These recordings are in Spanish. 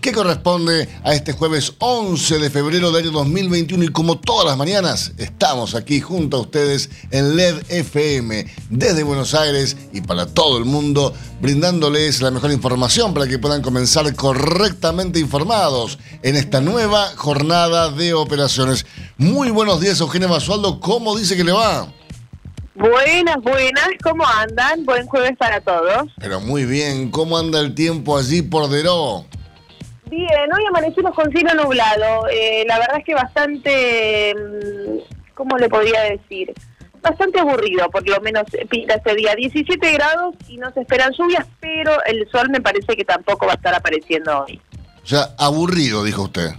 que corresponde a este jueves 11 de febrero del año 2021 y como todas las mañanas estamos aquí junto a ustedes en LED FM desde Buenos Aires y para todo el mundo brindándoles la mejor información para que puedan comenzar correctamente informados en esta nueva jornada de operaciones. Muy buenos días Eugenia Basualdo, ¿cómo dice que le va? Buenas, buenas, ¿cómo andan? Buen jueves para todos. Pero muy bien, ¿cómo anda el tiempo allí por Deró? Bien, hoy amanecimos con cielo nublado. Eh, la verdad es que bastante, mm, ¿cómo le podría decir? Bastante aburrido, por lo menos pinta este día. 17 grados y no se esperan lluvias, pero el sol me parece que tampoco va a estar apareciendo hoy. O sea, aburrido, dijo usted.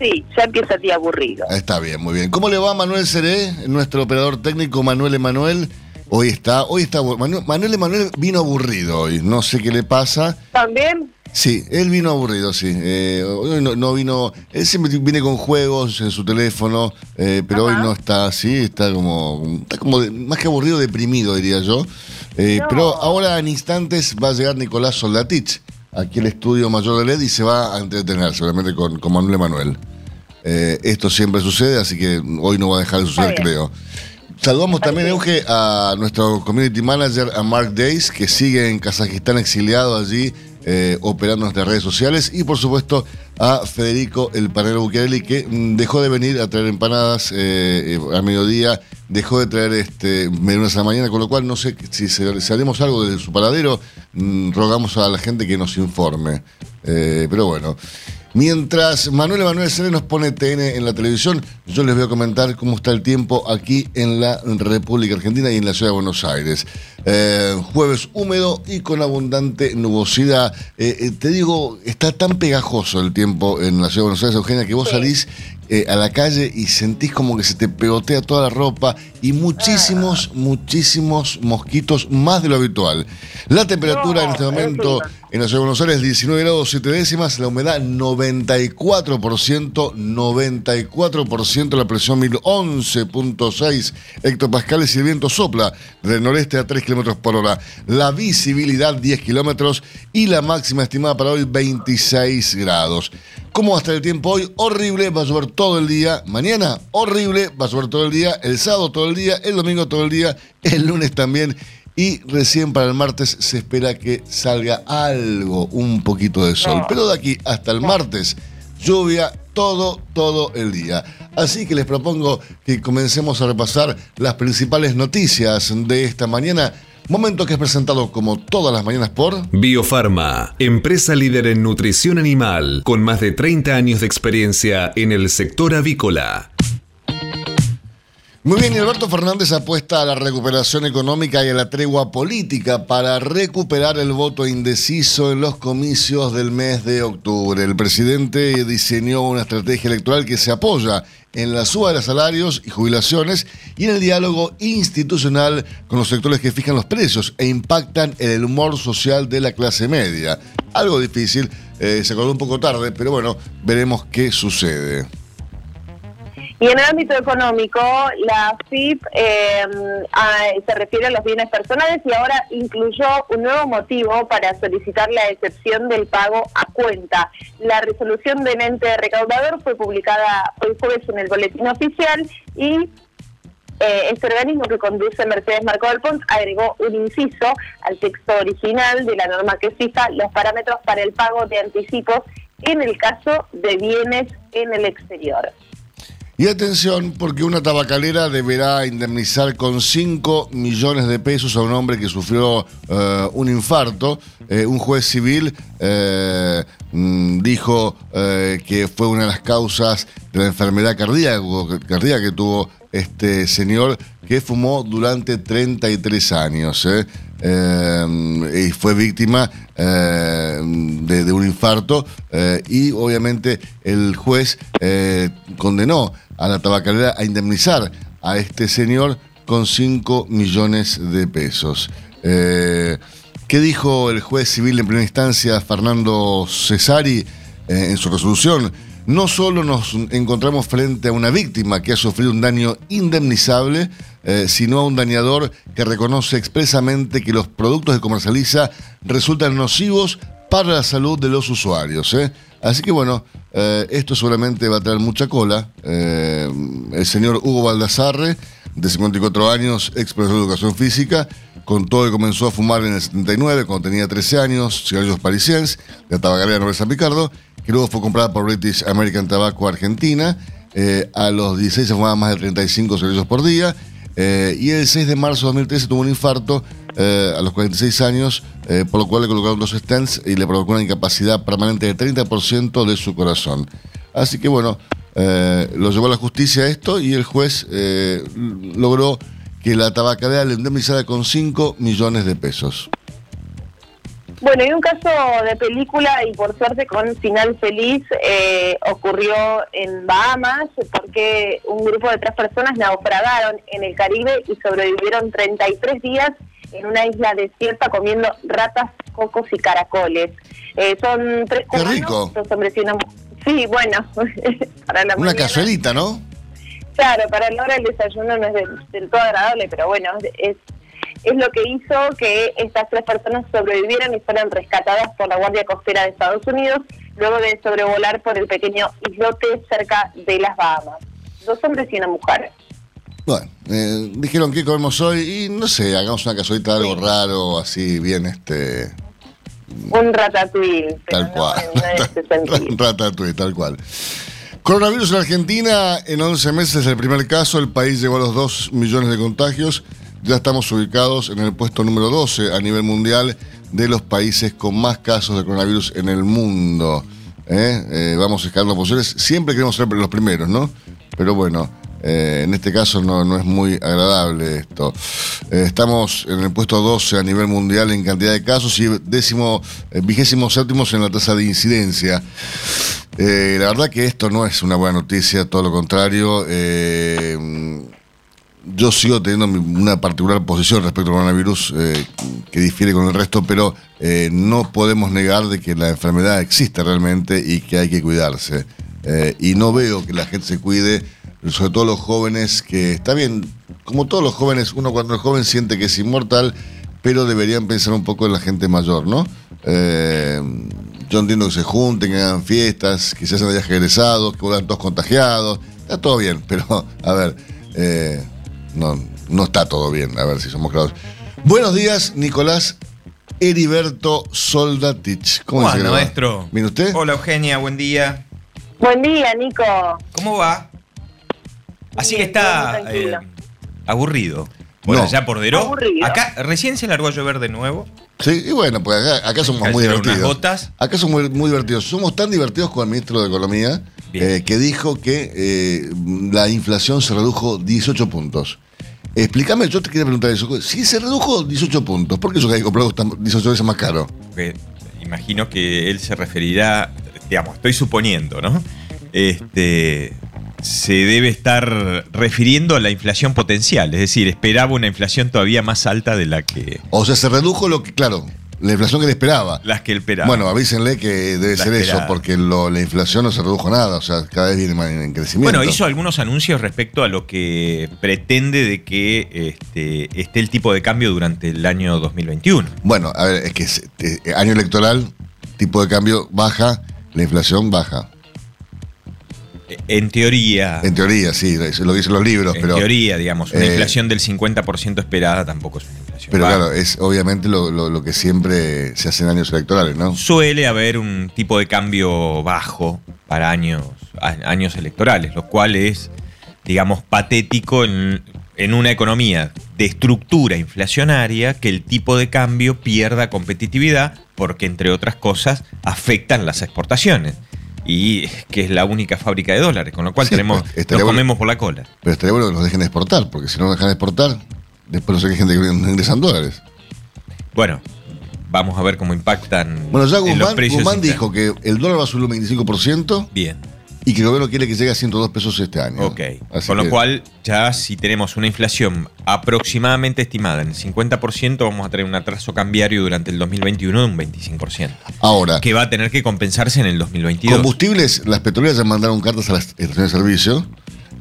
Sí, ya empieza el día aburrido. Está bien, muy bien. ¿Cómo le va Manuel Seré, nuestro operador técnico Manuel Emanuel? Hoy está, hoy está, Manuel, Manuel Emanuel vino aburrido hoy, no sé qué le pasa. ¿También? Sí, él vino aburrido, sí. Eh, hoy no, vino. Él siempre viene con juegos en su teléfono, eh, pero hoy no está así, está como. Está como más que aburrido, deprimido, diría yo. Eh, pero ahora en instantes va a llegar Nicolás Soldatich aquí al estudio mayor de LED y se va a entretener seguramente con, con Manuel Emanuel. esto siempre sucede, así que hoy no va a dejar de suceder, creo. Saludamos también, Euge, a nuestro community manager, a Mark Days, que sigue en Kazajistán exiliado allí eh, operando nuestras redes sociales y por supuesto a Federico el panero Bucchiarelli que mm, dejó de venir a traer empanadas eh, eh, a mediodía, dejó de traer este menudas a la mañana, con lo cual no sé si, haremos algo de su paradero, mm, rogamos a la gente que nos informe. pero bueno. Mientras Manuel Emanuel Sere nos pone TN en la televisión, yo les voy a comentar cómo está el tiempo aquí en la República Argentina y en la ciudad de Buenos Aires. Eh, jueves húmedo y con abundante nubosidad. Eh, eh, te digo, está tan pegajoso el tiempo en la ciudad de Buenos Aires, Eugenia, que vos salís eh, a la calle y sentís como que se te pegotea toda la ropa y muchísimos, muchísimos mosquitos, más de lo habitual. La temperatura en este momento en la ciudad de Buenos Aires 19 grados 7 décimas, la humedad 94%, 94%, la presión 1011.6 hectopascales y el viento sopla del noreste a 3 kilómetros por hora. La visibilidad 10 kilómetros y la máxima estimada para hoy 26 grados. ¿Cómo va a estar el tiempo hoy? Horrible, va a llover todo el día. Mañana, horrible, va a llover todo el día. El sábado todo el día, el domingo todo el día, el lunes también. Y recién para el martes se espera que salga algo, un poquito de sol. Pero de aquí hasta el martes, lluvia todo, todo el día. Así que les propongo que comencemos a repasar las principales noticias de esta mañana. Momento que es presentado como todas las mañanas por Biofarma, empresa líder en nutrición animal, con más de 30 años de experiencia en el sector avícola. Muy bien, y Alberto Fernández apuesta a la recuperación económica y a la tregua política para recuperar el voto indeciso en los comicios del mes de octubre. El presidente diseñó una estrategia electoral que se apoya en la suba de los salarios y jubilaciones y en el diálogo institucional con los sectores que fijan los precios e impactan en el humor social de la clase media. Algo difícil, eh, se acordó un poco tarde, pero bueno, veremos qué sucede. Y en el ámbito económico, la FIP eh, se refiere a los bienes personales y ahora incluyó un nuevo motivo para solicitar la excepción del pago a cuenta. La resolución del ente recaudador fue publicada hoy jueves en el boletín oficial y eh, este organismo que conduce Mercedes Marco del Pons agregó un inciso al texto original de la norma que fija los parámetros para el pago de anticipos en el caso de bienes en el exterior. Y atención, porque una tabacalera deberá indemnizar con 5 millones de pesos a un hombre que sufrió eh, un infarto. Eh, un juez civil eh, mm, dijo que fue una de las causas de la enfermedad cardíaca, que tuvo este señor que fumó durante 33 años. y fue víctima de, un infarto y obviamente el juez condenó a la tabacalera a indemnizar a este señor con 5 millones de pesos. Eh, ¿Qué dijo el juez civil en primera instancia, Fernando Cesari, eh, en su resolución? No solo nos encontramos frente a una víctima que ha sufrido un daño indemnizable, eh, sino a un dañador que reconoce expresamente que los productos que comercializa resultan nocivos para la salud de los usuarios. Así que bueno, eh, esto seguramente va a traer mucha cola. Eh, el señor Hugo Baldassarre, de 54 años, ex profesor de educación física, contó que comenzó a fumar en el 79, cuando tenía 13 años, cigarrillos parisienses, de tabacalera Novel San Picardo, que luego fue comprada por British American Tobacco Argentina. Eh, a los 16 se fumaba más de 35 cigarrillos por día. Y el 6 de marzo de 2013 tuvo un infarto a los 46 años eh, por lo cual le colocaron dos stents y le provocó una incapacidad permanente de 30% de su corazón. Así que bueno, eh, lo llevó a la justicia esto y el juez eh, logró que la tabacalera le indemnizara con 5 millones de pesos. Bueno, y un caso de película y por suerte con final feliz ocurrió en Bahamas porque un grupo de tres personas naufragaron en el Caribe y sobrevivieron 33 días en una isla desierta comiendo ratas, cocos y caracoles. Eh, son tres Qué rico. dos hombres y una Sí, bueno, para la Una cazuelita, ¿no? Claro, para la hora del desayuno no es del, todo agradable, pero bueno, es, es lo que hizo que estas tres personas sobrevivieran y fueran rescatadas por la Guardia Costera de Estados Unidos luego de sobrevolar por el pequeño islote cerca de las Bahamas. Dos hombres y una mujer. Bueno, eh, dijeron que comemos hoy y no sé, hagamos una casualita de algo raro, así bien este. Un ratatouille. Tal cual. Un ratatouille, tal cual. Coronavirus en Argentina, en 11 meses el primer caso, el país llegó a los 2 millones de contagios. Ya estamos ubicados en el puesto número 12 a nivel mundial de los países con más casos de coronavirus en el mundo. ¿eh? Eh, vamos escalando posiciones. Siempre queremos ser los primeros, ¿no? Pero bueno, eh, en este caso no, es muy agradable esto. Eh, estamos en el puesto 12 a nivel mundial en cantidad de casos y décimo, eh, vigésimo séptimos en la tasa de incidencia. la verdad que esto no es una buena noticia, todo lo contrario. Yo sigo teniendo una particular posición respecto al coronavirus que difiere con el resto, pero no podemos negar de que la enfermedad existe realmente y que hay que cuidarse. y no veo que la gente se cuide sobre todo los jóvenes, que está bien, como todos los jóvenes, uno cuando es joven siente que es inmortal, pero deberían pensar un poco en la gente mayor, ¿no? Eh, yo entiendo que se junten, que hagan fiestas, que se hacen viajes egresados, que vuelvan todos contagiados, está todo bien, pero a ver, eh, no, no está todo bien, a ver si somos claros. Buenos días, Nicolás Heriberto Soldatich. ¿Cómo va, maestro? ¿Viene usted? Hola, Eugenia, buen día. Buen día, Nico. ¿Cómo va? Así que está eh, aburrido. Bueno, ya por Deró. Acá recién se largó a llover de nuevo. Sí, y bueno, pues acá, somos muy divertidos. Acá somos muy, divertidos. Somos tan divertidos como el ministro de Economía, eh, que dijo que eh, la inflación se redujo 18 puntos. Explícame, yo te quería preguntar eso. Si se redujo 18 puntos, ¿por qué eso que hay comprado está 18 veces más caro? imagino que él se referirá, digamos, estoy suponiendo, ¿no? Este, se debe estar refiriendo a la inflación potencial, es decir, esperaba una inflación todavía más alta de la que... O sea, se redujo lo que, claro, la inflación que él esperaba. Las que él esperaba. Bueno, avísenle que debe ser eso, porque la inflación no se redujo nada, o sea, cada vez viene más en crecimiento. Bueno, hizo algunos anuncios respecto a lo que pretende de que este, esté el tipo de cambio durante el año 2021. Bueno, a ver, es que es, año electoral, tipo de cambio baja, la inflación baja. En teoría. En teoría, sí, lo dicen los libros, pero. En teoría, digamos, una eh, inflación del 50% esperada tampoco es una inflación. Pero claro, es obviamente lo, que siempre se hace en años electorales, ¿no? Suele haber un tipo de cambio bajo para años, años electorales, lo cual es digamos, patético en, en una economía de estructura inflacionaria que el tipo de cambio pierda competitividad porque, entre otras cosas, afectan las exportaciones. Y que es la única fábrica de dólares, con lo cual Sí, tenemos, pues, nos bueno- comemos por la cola. Pero estaría bueno que nos dejen exportar, porque si no nos dejan exportar, después no sé qué gente que no ingresan dólares. Bueno, vamos a ver cómo impactan Bueno, ya los Guzmán, precios. Guzmán dijo que el dólar va a subir un 25% Bien, y que el gobierno quiere que llegue a 102 pesos este año. ok. Así Con lo que- cual, ya si tenemos una inflación aproximadamente estimada en el 50%, vamos a tener un atraso cambiario durante el 2021 de un 25%, Ahora, que va a tener que compensarse en el 2022. combustibles, las petroleras ya mandaron cartas a las estaciones de servicio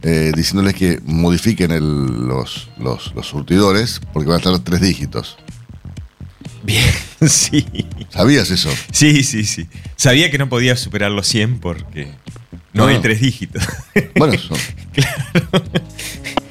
eh, diciéndoles que modifiquen el- los, los, los surtidores porque van a estar tres dígitos. Bien, sí. ¿Sabías eso? Sí, sí, sí. Sabía que no podía superar los 100 porque no, hay tres dígitos. Bueno, eso.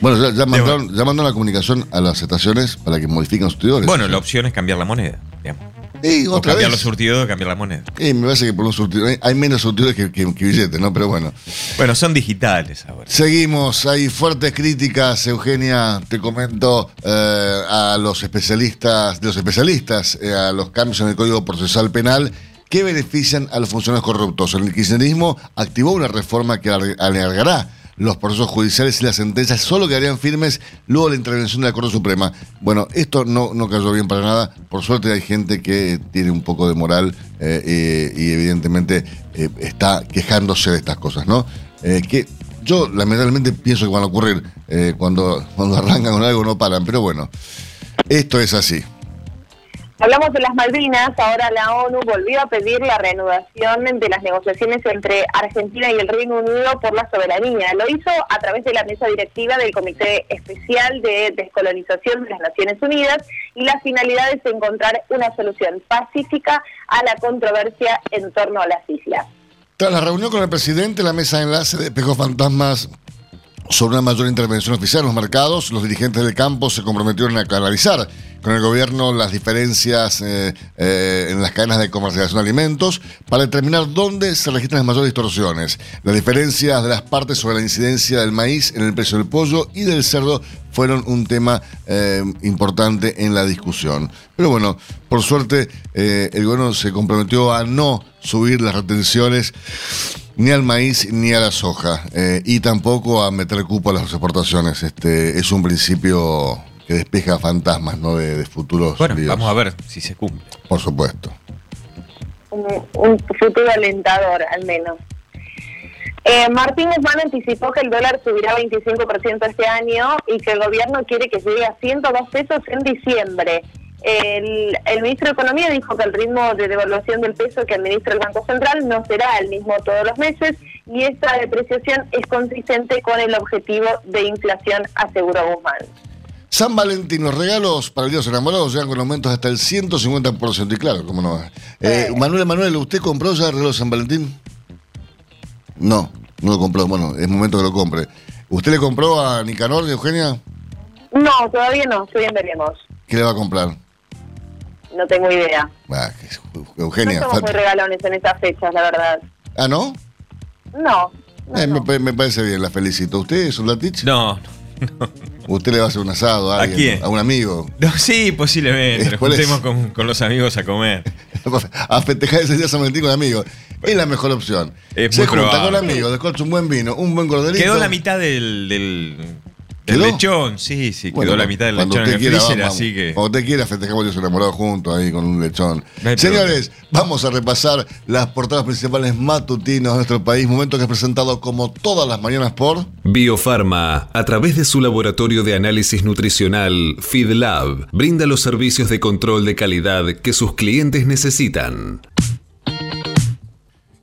Bueno, ya, ya mandaron, ya mandaron la comunicación a las estaciones para que modifiquen los surtidores. bueno, la opción es cambiar la moneda. digamos. Y O otra cambiar vez. los surtidos o cambiar la moneda. Eh, me parece que por un surtidor hay- hay menos surtidores que, que- que billetes, ¿no? Pero bueno. Bueno, son digitales ahora. Seguimos, hay fuertes críticas, Eugenia, te comento, eh, a los especialistas, de los especialistas, eh, a los cambios en el Código Procesal Penal que benefician a los funcionarios corruptos. El kirchnerismo activó una reforma que alar- alargará los procesos judiciales y las sentencias solo quedarían firmes luego de la intervención de la Corte Suprema. Bueno, esto no, no cayó bien para nada. Por suerte hay gente que tiene un poco de moral eh, y evidentemente eh, está quejándose de estas cosas, ¿no? Eh, que yo lamentablemente pienso que van a ocurrir cuando, cuando arrancan con algo no paran, pero bueno, esto es así. Hablamos de las Malvinas, ahora la ONU volvió a pedir la reanudación de las negociaciones entre Argentina y el Reino Unido por la soberanía. Lo hizo a través de la mesa directiva del Comité Especial de Descolonización de las Naciones Unidas y la finalidad es encontrar una solución pacífica a la controversia en torno a las islas. Tras la reunión con el presidente, la mesa de enlace despejó fantasmas sobre una mayor intervención oficial en los mercados. Los dirigentes del campo se comprometieron a canalizar con el gobierno las diferencias eh, eh, en las cadenas de comercialización de alimentos para determinar dónde se registran las mayores distorsiones. Las diferencias de las partes sobre la incidencia del maíz en el precio del pollo y del cerdo fueron un tema eh, importante en la discusión. Pero bueno, por suerte el gobierno se comprometió a no subir las retenciones ni al maíz ni a la soja y tampoco a meter cupo a las exportaciones. Este es un principio que despeja fantasmas ¿no? de, de futuros Bueno, líos. vamos a ver si se cumple. Por supuesto. un, un futuro alentador al menos. Eh, Martín Guzmán anticipó que el dólar subirá 25% este año y que el gobierno quiere que llegue a 102 pesos en diciembre. El, el ministro de Economía dijo que el ritmo de devaluación del peso que administra el Banco Central no será el mismo todos los meses y esta depreciación es consistente con el objetivo de inflación, aseguró Guzmán. San Valentín, los regalos para el Día de los Enamorados llegan con aumentos hasta el 150%. Y claro, cómo no. Eh, Sí. Manuel, Manuel, ¿usted compró ya el regalo de San Valentín? No, no lo compró. Bueno, es momento que lo compre. ¿Usted le compró a Nicanor, Eugenia? No, todavía no, estoy en veremos. ¿Qué le va a comprar? No tengo idea. Ah, No Eugenia. somos muy regalones en estas fechas, la verdad. Ah, ¿no? No. no, Eh, no. Me, pa- me parece bien, la felicito. ¿Usted, Soldatich? No, ¿Usted le va a hacer un asado a ¿A alguien? quién? A un amigo. no, sí, posiblemente. Nos juntemos con, con los amigos a comer. a festejar ese día San Valentín con amigos. Es la mejor opción. Es Se junta probable. con amigos, descorcha un buen vino, un buen corderito. Quedó la mitad del, del, ¿Quedó? lechón, sí, sí, Bueno, quedó la mitad del cuando lechón en usted el quiera, freezer, vamos, así que. Cuando usted quiera, festejamos los enamorados juntos ahí con un lechón. No Señores, vamos a repasar las portadas principales matutinas de nuestro país. Momento que es presentado como todas las mañanas por. Biofarma, a través de su laboratorio de análisis nutricional, FeedLab, brinda los servicios de control de calidad que sus clientes necesitan.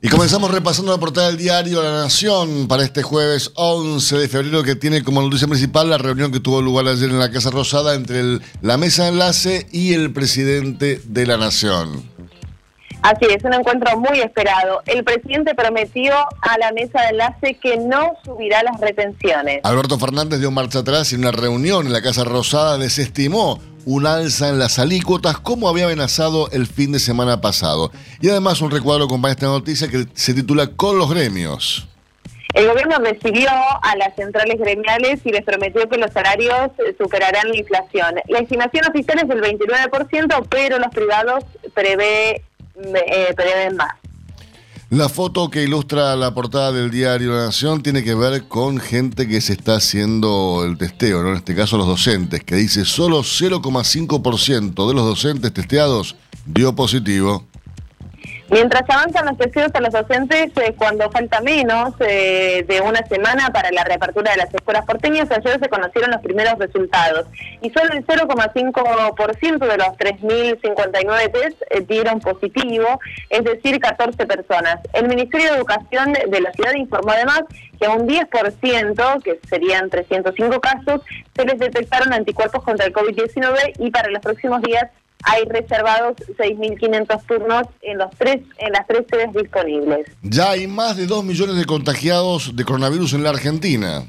Y comenzamos repasando la portada del diario La Nación para este jueves 11 de febrero que tiene como noticia principal la reunión que tuvo lugar ayer en la Casa Rosada entre el- la mesa de enlace y el presidente de la Nación. Así es, un encuentro muy esperado. El presidente prometió a la mesa de enlace que no subirá las retenciones. Alberto Fernández dio marcha atrás y en una reunión en la Casa Rosada desestimó un alza en las alícuotas como había amenazado el fin de semana pasado. Y además un recuadro acompaña esta noticia que se titula Con los gremios. El gobierno recibió a las centrales gremiales y les prometió que los salarios superarán la inflación. La estimación oficial es del 29%, pero los privados prevé, eh, prevén más. La foto que ilustra la portada del diario La Nación tiene que ver con gente que se está haciendo el testeo, ¿no? en este caso los docentes, que dice solo 0,5% de los docentes testeados dio positivo. Mientras avanzan los testeos a los docentes, eh, cuando falta menos eh, de una semana para la reapertura de las escuelas porteñas, ayer se conocieron los primeros resultados. Y solo el 0,5% de los 3.059 test eh, dieron positivo, es decir, 14 personas. El Ministerio de Educación de la ciudad informó además que a un 10%, que serían 305 casos, se les detectaron anticuerpos contra el COVID-19 y para los próximos días hay reservados 6.500 turnos en, los tres, en las tres sedes disponibles. Ya hay más de 2 millones de contagiados de coronavirus en la Argentina.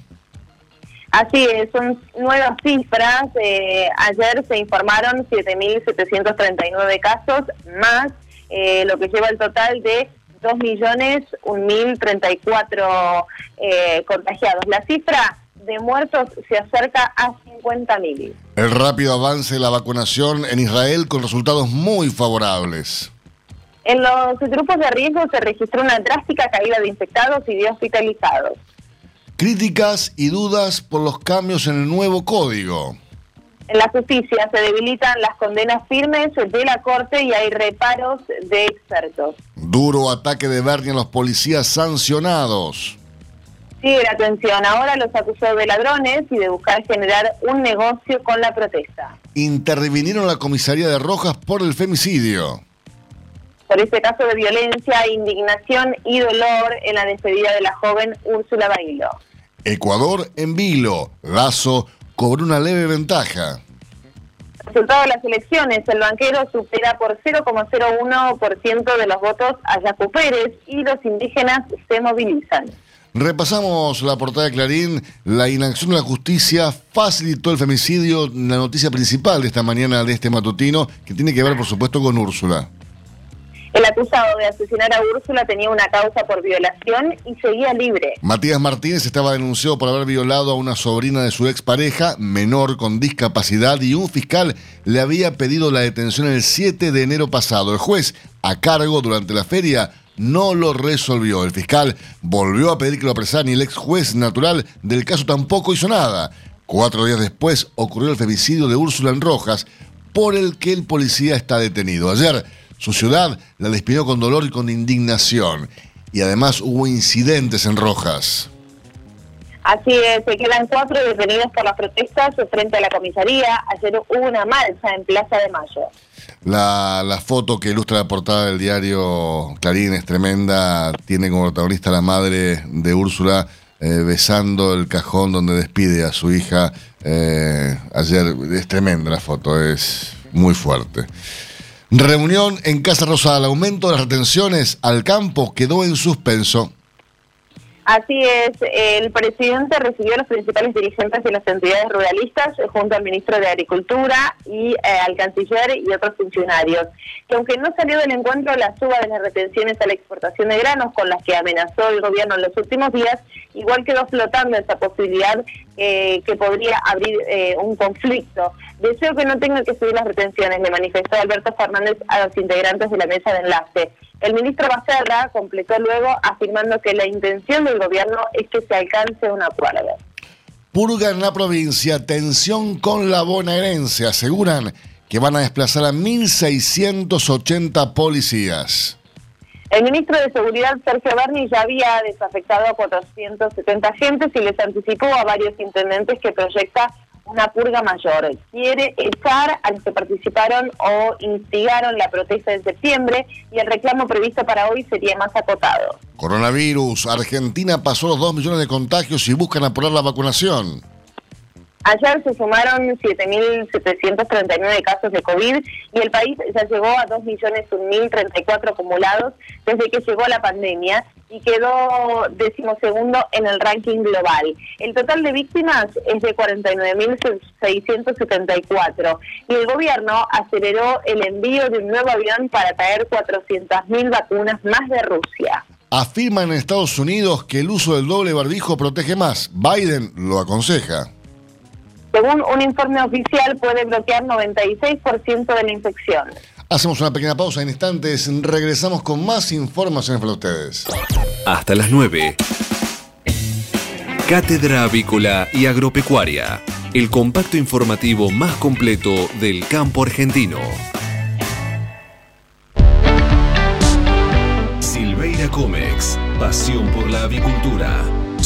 Así es, son nuevas cifras. Eh, ayer se informaron 7.739 casos, más eh, lo que lleva el total de 2.1.034 eh, contagiados. La cifra de muertos se acerca a 50.000. El rápido avance de la vacunación en Israel con resultados muy favorables. En los grupos de riesgo se registró una drástica caída de infectados y de hospitalizados. Críticas y dudas por los cambios en el nuevo código. En la justicia se debilitan las condenas firmes de la Corte y hay reparos de expertos. Duro ataque de Bernie a los policías sancionados. Sigue la atención. Ahora los acusó de ladrones y de buscar generar un negocio con la protesta. Intervinieron la comisaría de Rojas por el femicidio. Por este caso de violencia, indignación y dolor en la despedida de la joven Úrsula Bailo. Ecuador en vilo. Lazo cobró una leve ventaja. Resultado de las elecciones, el banquero supera por 0,01% de los votos a Yacu Pérez y los indígenas se movilizan. Repasamos la portada de Clarín. La inacción de la justicia facilitó el femicidio, la noticia principal de esta mañana de este matutino, que tiene que ver, por supuesto, con Úrsula. El acusado de asesinar a Úrsula tenía una causa por violación y seguía libre. Matías Martínez estaba denunciado por haber violado a una sobrina de su expareja, menor con discapacidad, y un fiscal le había pedido la detención el 7 de enero pasado. El juez, a cargo durante la feria, no lo resolvió. El fiscal volvió a pedir que lo apresaran y el ex juez natural del caso tampoco hizo nada. Cuatro días después ocurrió el femicidio de Úrsula en Rojas, por el que el policía está detenido. Ayer, su ciudad la despidió con dolor y con indignación. Y además hubo incidentes en Rojas. Así es, se quedan cuatro detenidos por las protestas frente a la comisaría. Ayer hubo una marcha en Plaza de Mayo. La, foto que ilustra la portada del diario Clarín es tremenda. Tiene como protagonista la madre de Úrsula eh, besando el cajón donde despide a su hija. Eh, ayer es tremenda la foto, es muy fuerte. Reunión en Casa Rosada. El aumento de las retenciones al campo quedó en suspenso. Así es, el presidente recibió a los principales dirigentes de las entidades ruralistas eh, junto al ministro de Agricultura y eh, al canciller y otros funcionarios. Que aunque no salió del encuentro la suba de las retenciones a la exportación de granos con las que amenazó el gobierno en los últimos días, igual quedó flotando esa posibilidad eh, que podría abrir un conflicto. Deseo que no tengan que subir las retenciones, le manifestó Alberto Fernández a los integrantes de la mesa de enlace. El ministro Bacerra completó luego afirmando que la intención del gobierno es que se alcance un acuerdo. Purga en la provincia, tensión con la bonaerense. Aseguran que van a desplazar a 1.680 policías. El ministro de Seguridad, Sergio Berni, ya había desafectado a 470 agentes y les anticipó a varios intendentes que proyecta una purga mayor. Quiere echar a los que participaron o instigaron la protesta de septiembre y el reclamo previsto para hoy sería más acotado. Coronavirus. Argentina pasó los 2 millones de contagios y buscan apurar la vacunación. Ayer se sumaron 7.739 casos de COVID y el país ya llegó a 2.1.034 acumulados desde que llegó la pandemia y quedó decimosegundo en el ranking global. El total de víctimas es de 49.674 y el gobierno aceleró el envío de un nuevo avión para traer 400.000 vacunas más de Rusia. Afirman en Estados Unidos que el uso del doble barbijo protege más. Biden lo aconseja. Según un informe oficial, puede bloquear 96% de la infección. Hacemos una pequeña pausa en instantes. Regresamos con más informaciones para ustedes. Hasta las 9. Cátedra Avícola y Agropecuaria. El compacto informativo más completo del campo argentino. Silveira Comex. Pasión por la avicultura.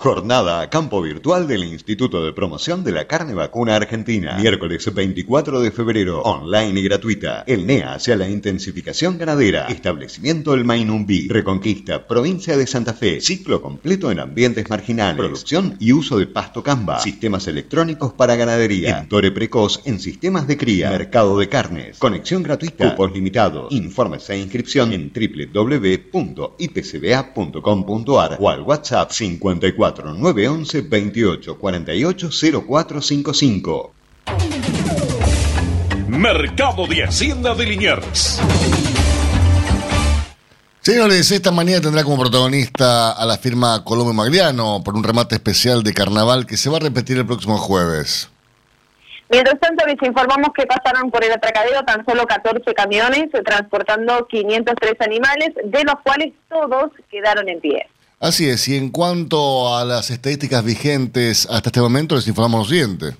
Jornada a campo virtual del Instituto de Promoción de la Carne Vacuna Argentina. Miércoles 24 de febrero, online y gratuita. El NEA hacia la intensificación ganadera. Establecimiento El Mainumbi. Reconquista, provincia de Santa Fe. Ciclo completo en ambientes marginales. Producción y uso de pasto camba. Sistemas electrónicos para ganadería. Entore precoz en sistemas de cría. Mercado de carnes. Conexión gratuita. Cupos limitados. Informes e inscripción en www.ipcba.com.ar o al WhatsApp 54 911 28 48 0455. Mercado de Hacienda de Liniers. Señores, esta mañana tendrá como protagonista a la firma Colombo Magliano por un remate especial de carnaval que se va a repetir el próximo jueves. Mientras tanto, les informamos que pasaron por el atracadero tan solo 14 camiones transportando 503 animales, de los cuales todos quedaron en pie. Así es, y en cuanto a las estadísticas vigentes hasta este momento, les informamos lo siguiente.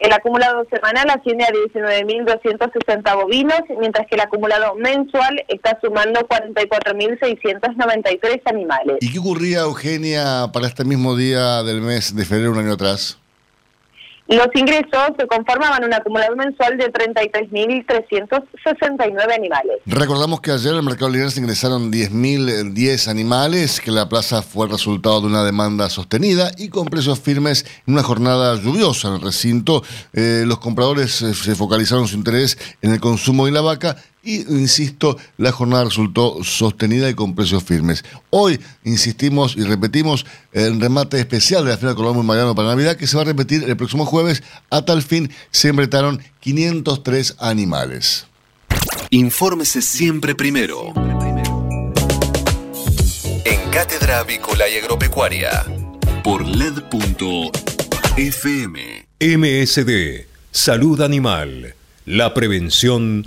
El acumulado semanal asciende a 19.260 bovinos, mientras que el acumulado mensual está sumando 44.693 animales. ¿Y qué ocurría, Eugenia, para este mismo día del mes de febrero un año atrás? Los ingresos se conformaban un acumulado mensual de 33.369 animales. Recordamos que ayer en el mercado libre se ingresaron 10.010 animales, que la plaza fue el resultado de una demanda sostenida y con precios firmes en una jornada lluviosa en el recinto. Eh, los compradores eh, se focalizaron su interés en el consumo de la vaca y, insisto, la jornada resultó sostenida y con precios firmes. Hoy, insistimos y repetimos, el remate especial de la Feria Colombo Mariano para Navidad que se va a repetir el próximo jueves. A tal fin se embretaron 503 animales. Infórmese siempre primero. En Cátedra Avícola y Agropecuaria. Por LED.fm. MSD. Salud Animal. La prevención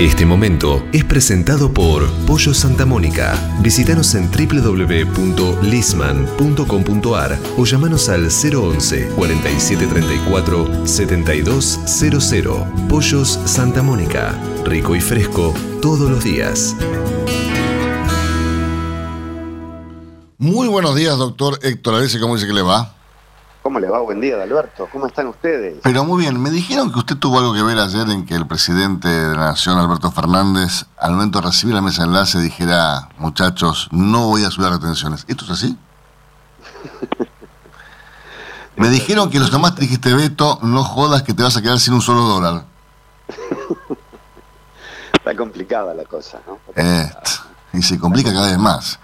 Este momento es presentado por Pollo Santa Mónica. Visítanos en www.lisman.com.ar o llamanos al 011 4734 7200. Pollos Santa Mónica. Rico y fresco todos los días. Muy buenos días, doctor Héctor Arece. ¿Cómo dice que le va? ¿Cómo le va? Buen día, Alberto. ¿Cómo están ustedes? Pero muy bien, me dijeron que usted tuvo algo que ver ayer en que el presidente de la Nación, Alberto Fernández, al momento de recibir la mesa de enlace dijera, muchachos, no voy a subir retenciones. ¿Esto es así? me dijeron que los demás te dijiste, Beto, no jodas que te vas a quedar sin un solo dólar. Está complicada la cosa, ¿no? Eh, y se complica cada vez más.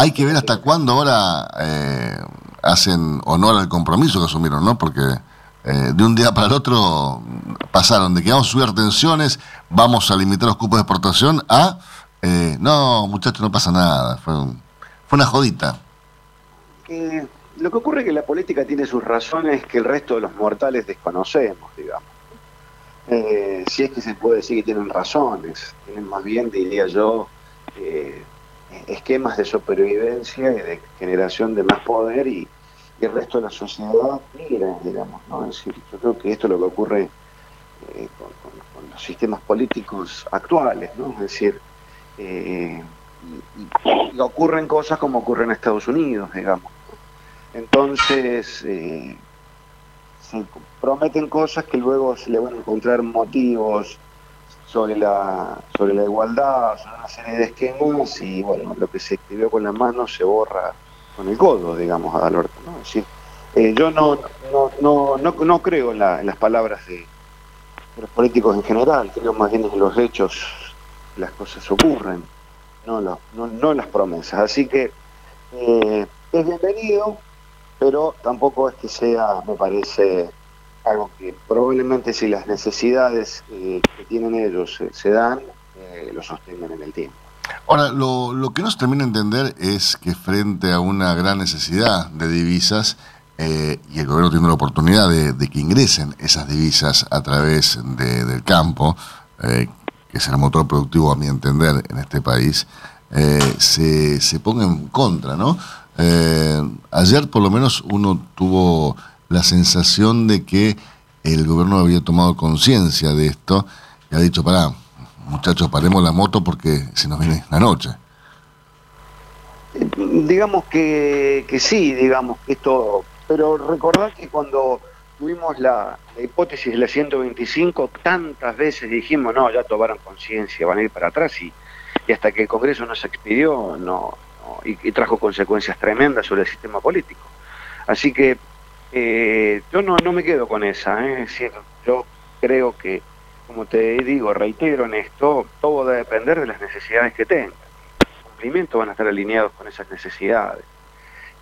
Hay que ver hasta cuándo ahora eh, hacen honor al compromiso que asumieron, ¿no? Porque eh, de un día para el otro pasaron de que vamos a subir retenciones, vamos a limitar los cupos de exportación, a, eh, no, muchachos, no pasa nada, fue, un- fue una jodita. Lo que ocurre es que la política tiene sus razones que el resto de los mortales desconocemos, digamos. Eh, si es que se puede decir que tienen razones, tienen más bien, diría yo, eh, esquemas de supervivencia y de generación de más poder y, el resto de la sociedad mira, digamos, ¿no? Es decir, yo creo que esto es lo que ocurre eh, con, los sistemas políticos actuales, ¿no? Es decir, y, ocurren cosas como ocurren en Estados Unidos, digamos. Entonces, eh, se prometen cosas que luego se le van a encontrar motivos sobre la sobre la igualdad, sobre una serie de esquemas y bueno, lo que se escribió con la mano se borra con el codo, digamos, Adalberto. ¿no? Es decir, eh, yo no, no, no, no, no creo en, las palabras de, los políticos en general, creo más bien en los hechos, las cosas ocurren, no, no, no las promesas. Así que eh, es bienvenido, pero tampoco es que sea, me parece, algo que probablemente si las necesidades eh, que tienen ellos se dan, eh, lo sostengan en el tiempo. Ahora, lo, lo, que no se termina de entender es que frente a una gran necesidad de divisas, eh, y el gobierno tiene la oportunidad de, que ingresen esas divisas a través del campo, que es el motor productivo, a mi entender, en este país, se, se ponga en contra, ¿no? Eh, ayer por lo menos uno tuvo la sensación de que el gobierno había tomado conciencia de esto y ha dicho, pará, muchachos, paremos la moto porque se nos viene la noche. Digamos que, sí, digamos que esto, pero recordad que cuando tuvimos la, hipótesis de la 125, tantas veces dijimos, no, ya tomaron conciencia, van a ir para atrás y, y hasta que el Congreso no se expidió, no, y, trajo consecuencias tremendas sobre el sistema político. Así que eh, yo no, no me quedo con esa, ¿eh? es decir, yo creo que, como te digo, reitero en esto, todo debe depender de las necesidades que tenga. Los cumplimientos van a estar alineados con esas necesidades.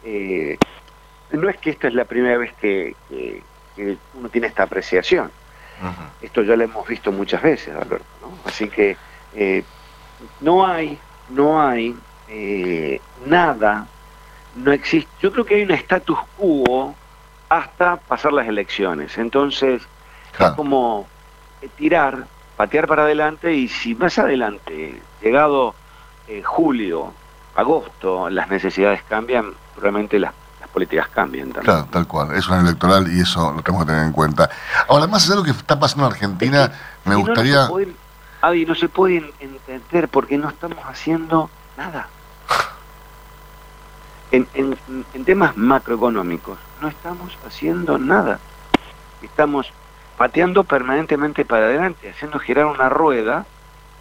Eh, no es que esta es la primera vez que, uno tiene esta apreciación. Esto ya lo hemos visto muchas veces, Alberto. ¿no? Así que no hay, no hay eh, nada, no existe. Yo creo que hay un status quo hasta pasar las elecciones. Entonces, es como tirar, patear para adelante y si más adelante, llegado eh, julio, agosto, las necesidades cambian, realmente las, políticas cambian también. Claro, tal cual. Es un electoral y eso lo tenemos que tener en cuenta. Ahora, más allá de lo que está pasando en Argentina, me gustaría... No, no se puede entender porque no estamos haciendo nada en, en, temas macroeconómicos no estamos haciendo nada. Estamos pateando permanentemente para adelante, haciendo girar una rueda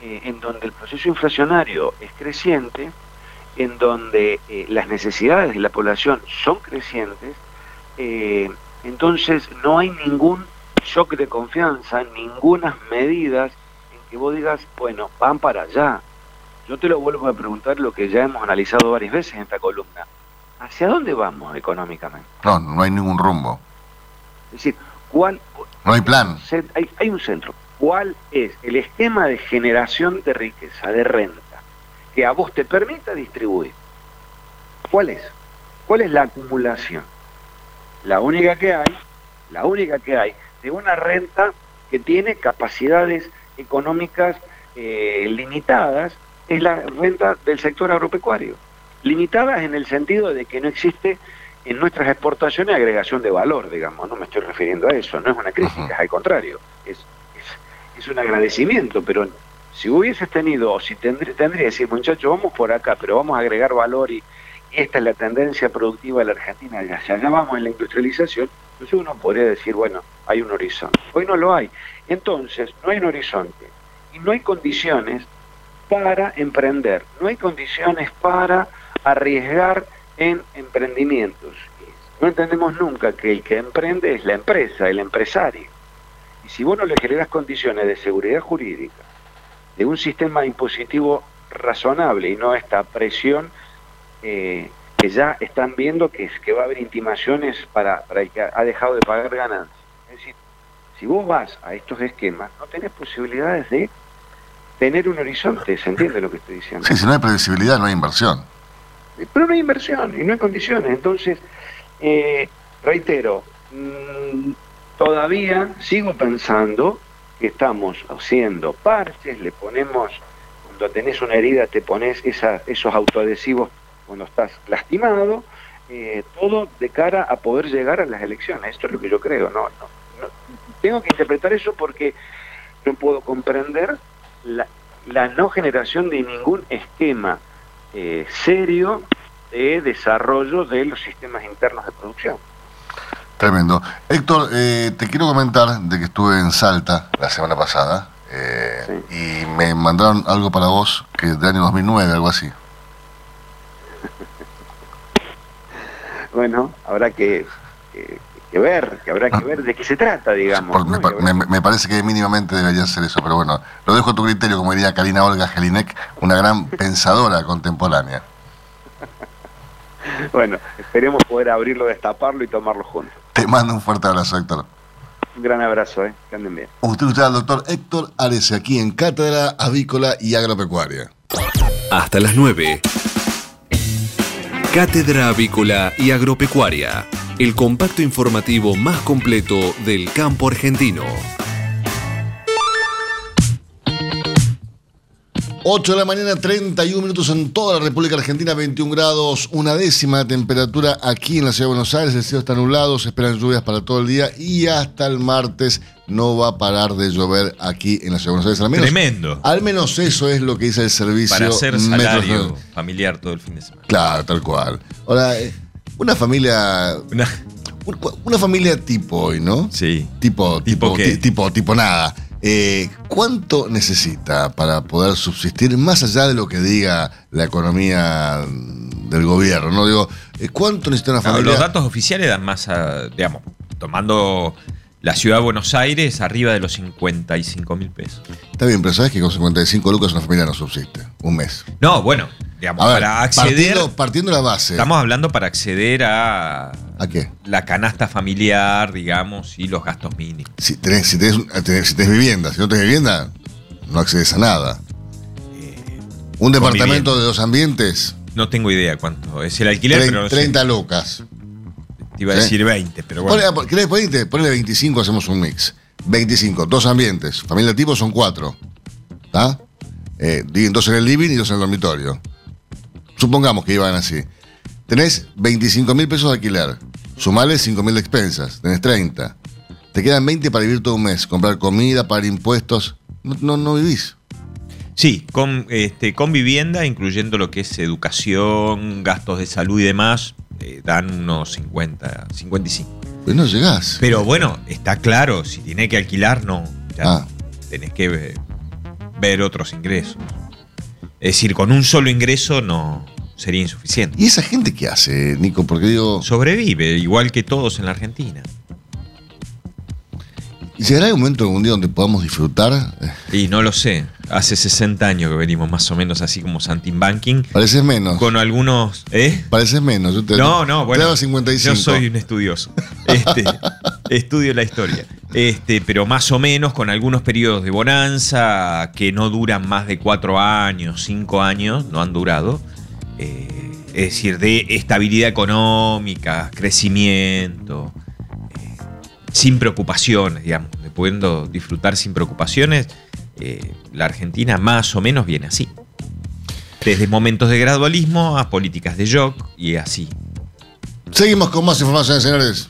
eh, en donde el proceso inflacionario es creciente, en donde eh, las necesidades de la población son crecientes, eh, entonces no hay ningún shock de confianza, ninguna medidas en que vos digas, bueno, van para allá. Yo te lo vuelvo a preguntar lo que ya hemos analizado varias veces en esta columna. ¿Hacia dónde vamos económicamente? No, no hay ningún rumbo. Es decir, ¿cuál... No hay plan. Hay, hay un centro. ¿Cuál es el esquema de generación de riqueza, de renta, que a vos te permita distribuir? ¿Cuál es? ¿Cuál es la acumulación? La única que hay, la única que hay, de una renta que tiene capacidades económicas eh, limitadas, es la renta del sector agropecuario limitadas en el sentido de que no existe en nuestras exportaciones agregación de valor, digamos, no me estoy refiriendo a eso, no es una crítica, al contrario, es, es, un agradecimiento, pero si hubieses tenido, o si tendría, tendría que decir, muchachos, vamos por acá, pero vamos a agregar valor y, esta es la tendencia productiva de la Argentina, y hacia allá vamos en la industrialización, entonces uno podría decir, bueno, hay un horizonte. Hoy no lo hay. Entonces, no hay un horizonte y no hay condiciones para emprender, no hay condiciones para arriesgar en emprendimientos. No entendemos nunca que el que emprende es la empresa, el empresario. Y si vos no le generas condiciones de seguridad jurídica, de un sistema impositivo razonable y no esta presión eh, que ya están viendo que, es, que va a haber intimaciones para, para el que ha dejado de pagar ganancias. Es decir, si vos vas a estos esquemas, no tenés posibilidades de tener un horizonte, ¿se entiende lo que estoy diciendo? Sí, si no hay previsibilidad, no hay inversión. Pero no hay inversión y no hay condiciones. Entonces, Eh, reitero, mm, todavía sigo pensando que estamos haciendo parches, le ponemos, cuando tenés una herida te pones esa- esos autoadhesivos cuando estás lastimado, eh, todo de cara a poder llegar a las elecciones. Esto es lo que yo creo, no, no, no. Tengo que interpretar eso porque no puedo comprender la, la no generación de ningún esquema eh, serio de desarrollo de los sistemas internos de producción. Tremendo. Héctor, eh, te quiero comentar de que estuve en Salta la semana pasada eh, y me mandaron algo para vos que es del año 2009, algo así. Bueno, habrá que, que- que ver, que habrá que ver de qué se trata, digamos. Por- me, pa- me- me parece que mínimamente debería ser eso, pero bueno, lo dejo a tu criterio, como diría Karina Olga Jelinek, una gran pensadora contemporánea. Bueno, esperemos poder abrirlo, destaparlo y tomarlo juntos. Te mando un fuerte abrazo, Héctor. Un gran abrazo, ¿eh? que anden bien. Usted usted al doctor Héctor Arece, aquí en Cátedra Avícola y Agropecuaria. Hasta las 9. Cátedra Avícola y Agropecuaria. El compacto informativo más completo del campo argentino. 8 de la mañana, 31 minutos en toda la República Argentina, 21 grados, una décima de temperatura aquí en la ciudad de Buenos Aires. El cielo está nublado, se esperan lluvias para todo el día y hasta el martes no va a parar de llover aquí en la ciudad de Buenos Aires. Al menos, Tremendo. Al menos eso es lo que dice el servicio. Para hacer Metro- salario familiar todo el fin de semana. Claro, tal cual. Ahora, eh, una familia. Una, una familia tipo hoy, ¿no? Sí. Tipo, tipo, qué? ti- tipo, tipo nada. Eh, ¿Cuánto necesita para poder subsistir más allá de lo que diga la economía del gobierno? No digo, eh, ¿cuánto necesita una No, familia? los datos oficiales dan más, a, digamos, tomando la ciudad de Buenos Aires, arriba de los 55 mil pesos. Está bien, pero sabes que con 55 lucas una familia no subsiste. Un mes. No, bueno, digamos, A ver, para acceder. partiendo, la base. Estamos hablando para acceder a. ¿A qué? La canasta familiar, digamos, y los gastos mínimos. Si tenés, si, tenés, tenés- si tenés vivienda, si no tenés vivienda, no accedes a nada. Un departamento vivienda. de dos ambientes, No tengo idea cuánto es el alquiler, tre- pero no sé. 30 lucas. Te iba a ¿Sí? decir 20, pero bueno. Ponle, ¿querés ponerte? Ponle 25, hacemos un mix. 25, dos ambientes. Familia tipo son cuatro. ¿Está? Eh, dos en el living y dos en el dormitorio. Supongamos que iban así. Tenés 25 mil pesos de alquiler. Sumale 5 mil de expensas. Tenés 30. Te quedan 20 para vivir todo un mes. Comprar comida, pagar impuestos. No, no, no vivís. Sí, con, este, con vivienda, incluyendo lo que es educación, gastos de salud y demás, eh, dan unos 50, 55. Pues no llegás. Pero bueno, está claro, si tiene que alquilar, no. Ya Ah. Tenés que ver, ver otros ingresos. Es decir, con un solo ingreso no sería insuficiente. ¿Y esa gente qué hace, Nico? Porque digo. Sobrevive, igual que todos en la Argentina. ¿Llegará un momento algún día donde podamos disfrutar? Y no lo sé. Hace 60 años que venimos más o menos así como Santin Banking. Pareces menos. Con algunos. ¿Eh? Pareces menos. Yo te, No, no, te bueno. daba 55. Yo soy un estudioso. Este, estudio la historia. Este, pero más o menos con algunos periodos de bonanza que no duran más de cuatro años, cinco años, no han durado. Eh, es decir, de estabilidad económica, crecimiento, eh, sin preocupaciones, digamos, de pudiendo disfrutar sin preocupaciones. eh, la Argentina más o menos viene así. Desde momentos de gradualismo a políticas de shock y así. Seguimos con más información, señores.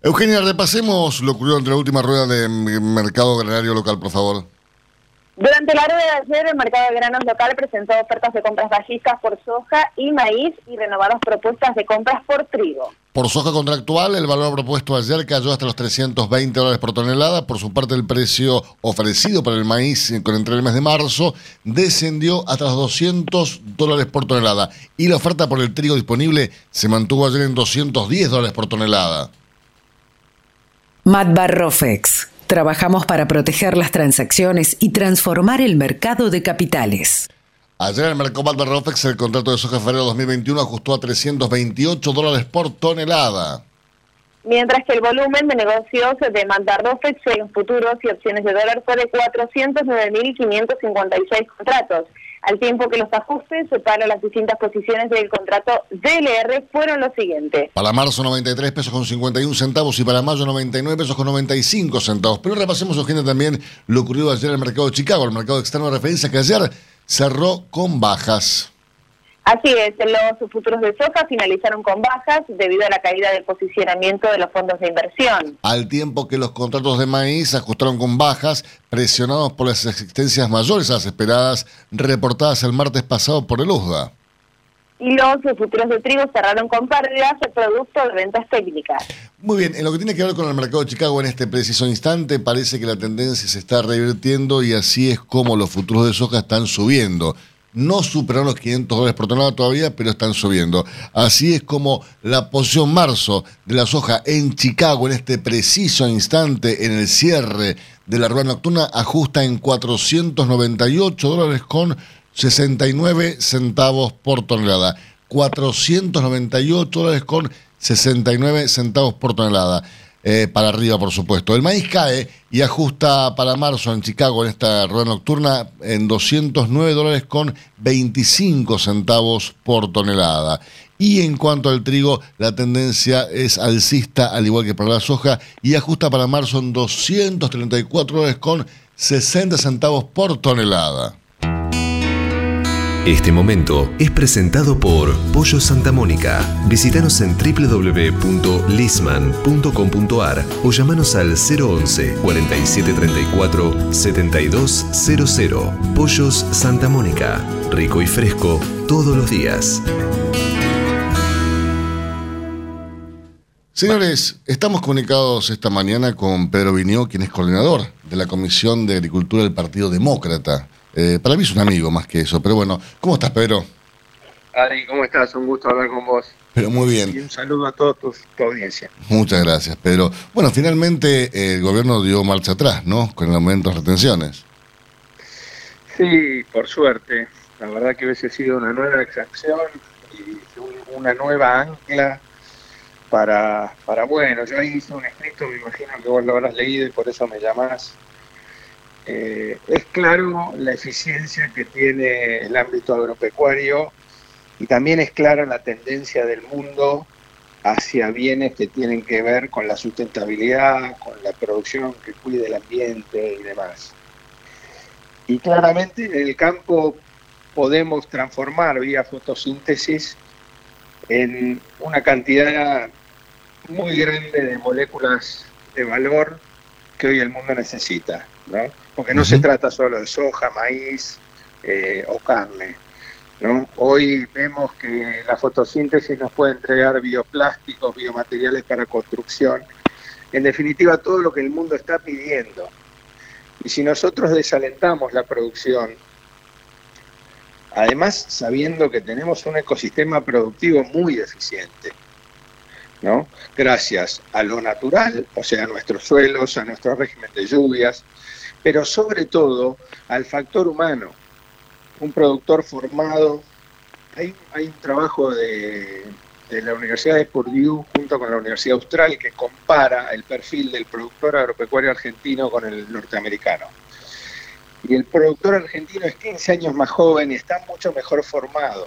Eugenia, repasemos lo ocurrido entre la última rueda de mercado granario local, por favor. Durante la rueda de ayer, el mercado de granos local presentó ofertas de compras bajistas por soja y maíz y renovadas propuestas de compras por trigo. Por soja contractual, el valor propuesto ayer cayó hasta los 320 dólares por tonelada. Por su parte, el precio ofrecido para el maíz con entre el mes de marzo descendió hasta los 200 dólares por tonelada. Y la oferta por el trigo disponible se mantuvo ayer en 210 dólares por tonelada. Matbar Rofex. Trabajamos para proteger las transacciones y transformar el mercado de capitales. Ayer en el mercado Matbar Rofex el contrato de soja febrero 2021 ajustó a 328 dólares por tonelada. Mientras que el volumen de negocios de Rofex en futuros y opciones de dólar fue de 409.556 contratos al tiempo que los ajustes para las distintas posiciones del contrato DLR fueron los siguientes. Para marzo 93 pesos con 51 centavos y para mayo 99 pesos con 95 centavos. Pero repasemos, gente también lo ocurrido ayer en el mercado de Chicago, el mercado externo de referencia que ayer cerró con bajas. Así es, los futuros de soja finalizaron con bajas debido a la caída del posicionamiento de los fondos de inversión. Al tiempo que los contratos de maíz ajustaron con bajas, presionados por las existencias mayores a las esperadas reportadas el martes pasado por el USDA. Y los futuros de trigo cerraron con pérdidas producto de ventas técnicas. Muy bien, en lo que tiene que ver con el mercado de Chicago en este preciso instante, parece que la tendencia se está revirtiendo y así es como los futuros de soja están subiendo. No superaron los 500 dólares por tonelada todavía, pero están subiendo. Así es como la posición marzo de la soja en Chicago en este preciso instante, en el cierre de la rueda nocturna, ajusta en 498 dólares con 69 centavos por tonelada. 498 dólares con 69 centavos por tonelada. Eh, para arriba, por supuesto. El maíz cae y ajusta para marzo en Chicago en esta rueda nocturna en 209 dólares con 25 centavos por tonelada. Y en cuanto al trigo, la tendencia es alcista, al igual que para la soja, y ajusta para marzo en 234 dólares con 60 centavos por tonelada. Este momento es presentado por Pollo Santa Mónica. Visítanos en www.lisman.com.ar o llamanos al 011 4734 7200. Pollos Santa Mónica. Rico y fresco todos los días. Señores, estamos comunicados esta mañana con Pedro Viñó, quien es coordinador de la Comisión de Agricultura del Partido Demócrata. Eh, para mí es un amigo más que eso, pero bueno, ¿cómo estás, Pedro? Ari, ¿cómo estás? Un gusto hablar con vos. Pero muy bien. Y un saludo a toda tu, audiencia. Muchas gracias, Pedro. Bueno, finalmente eh, el gobierno dio marcha atrás, ¿no? Con el aumento de retenciones. Sí, por suerte. La verdad que hubiese sido una nueva exacción y una nueva ancla para, para bueno, yo ahí hice un escrito, me imagino que vos lo habrás leído y por eso me llamás eh, es claro la eficiencia que tiene el ámbito agropecuario y también es clara la tendencia del mundo hacia bienes que tienen que ver con la sustentabilidad, con la producción que cuide el ambiente y demás. Y claramente en el campo podemos transformar vía fotosíntesis en una cantidad muy grande de moléculas de valor que hoy el mundo necesita. ¿no? Porque no se trata solo de soja, maíz eh, o carne. ¿no? Hoy vemos que la fotosíntesis nos puede entregar bioplásticos, biomateriales para construcción, en definitiva todo lo que el mundo está pidiendo. Y si nosotros desalentamos la producción, además sabiendo que tenemos un ecosistema productivo muy eficiente, ¿no? Gracias a lo natural, o sea, a nuestros suelos, a nuestro régimen de lluvias, pero sobre todo al factor humano. Un productor formado, hay, un trabajo de, la Universidad de Purdue junto con la Universidad Austral que compara el perfil del productor agropecuario argentino con el norteamericano. Y el productor argentino es 15 años más joven y está mucho mejor formado.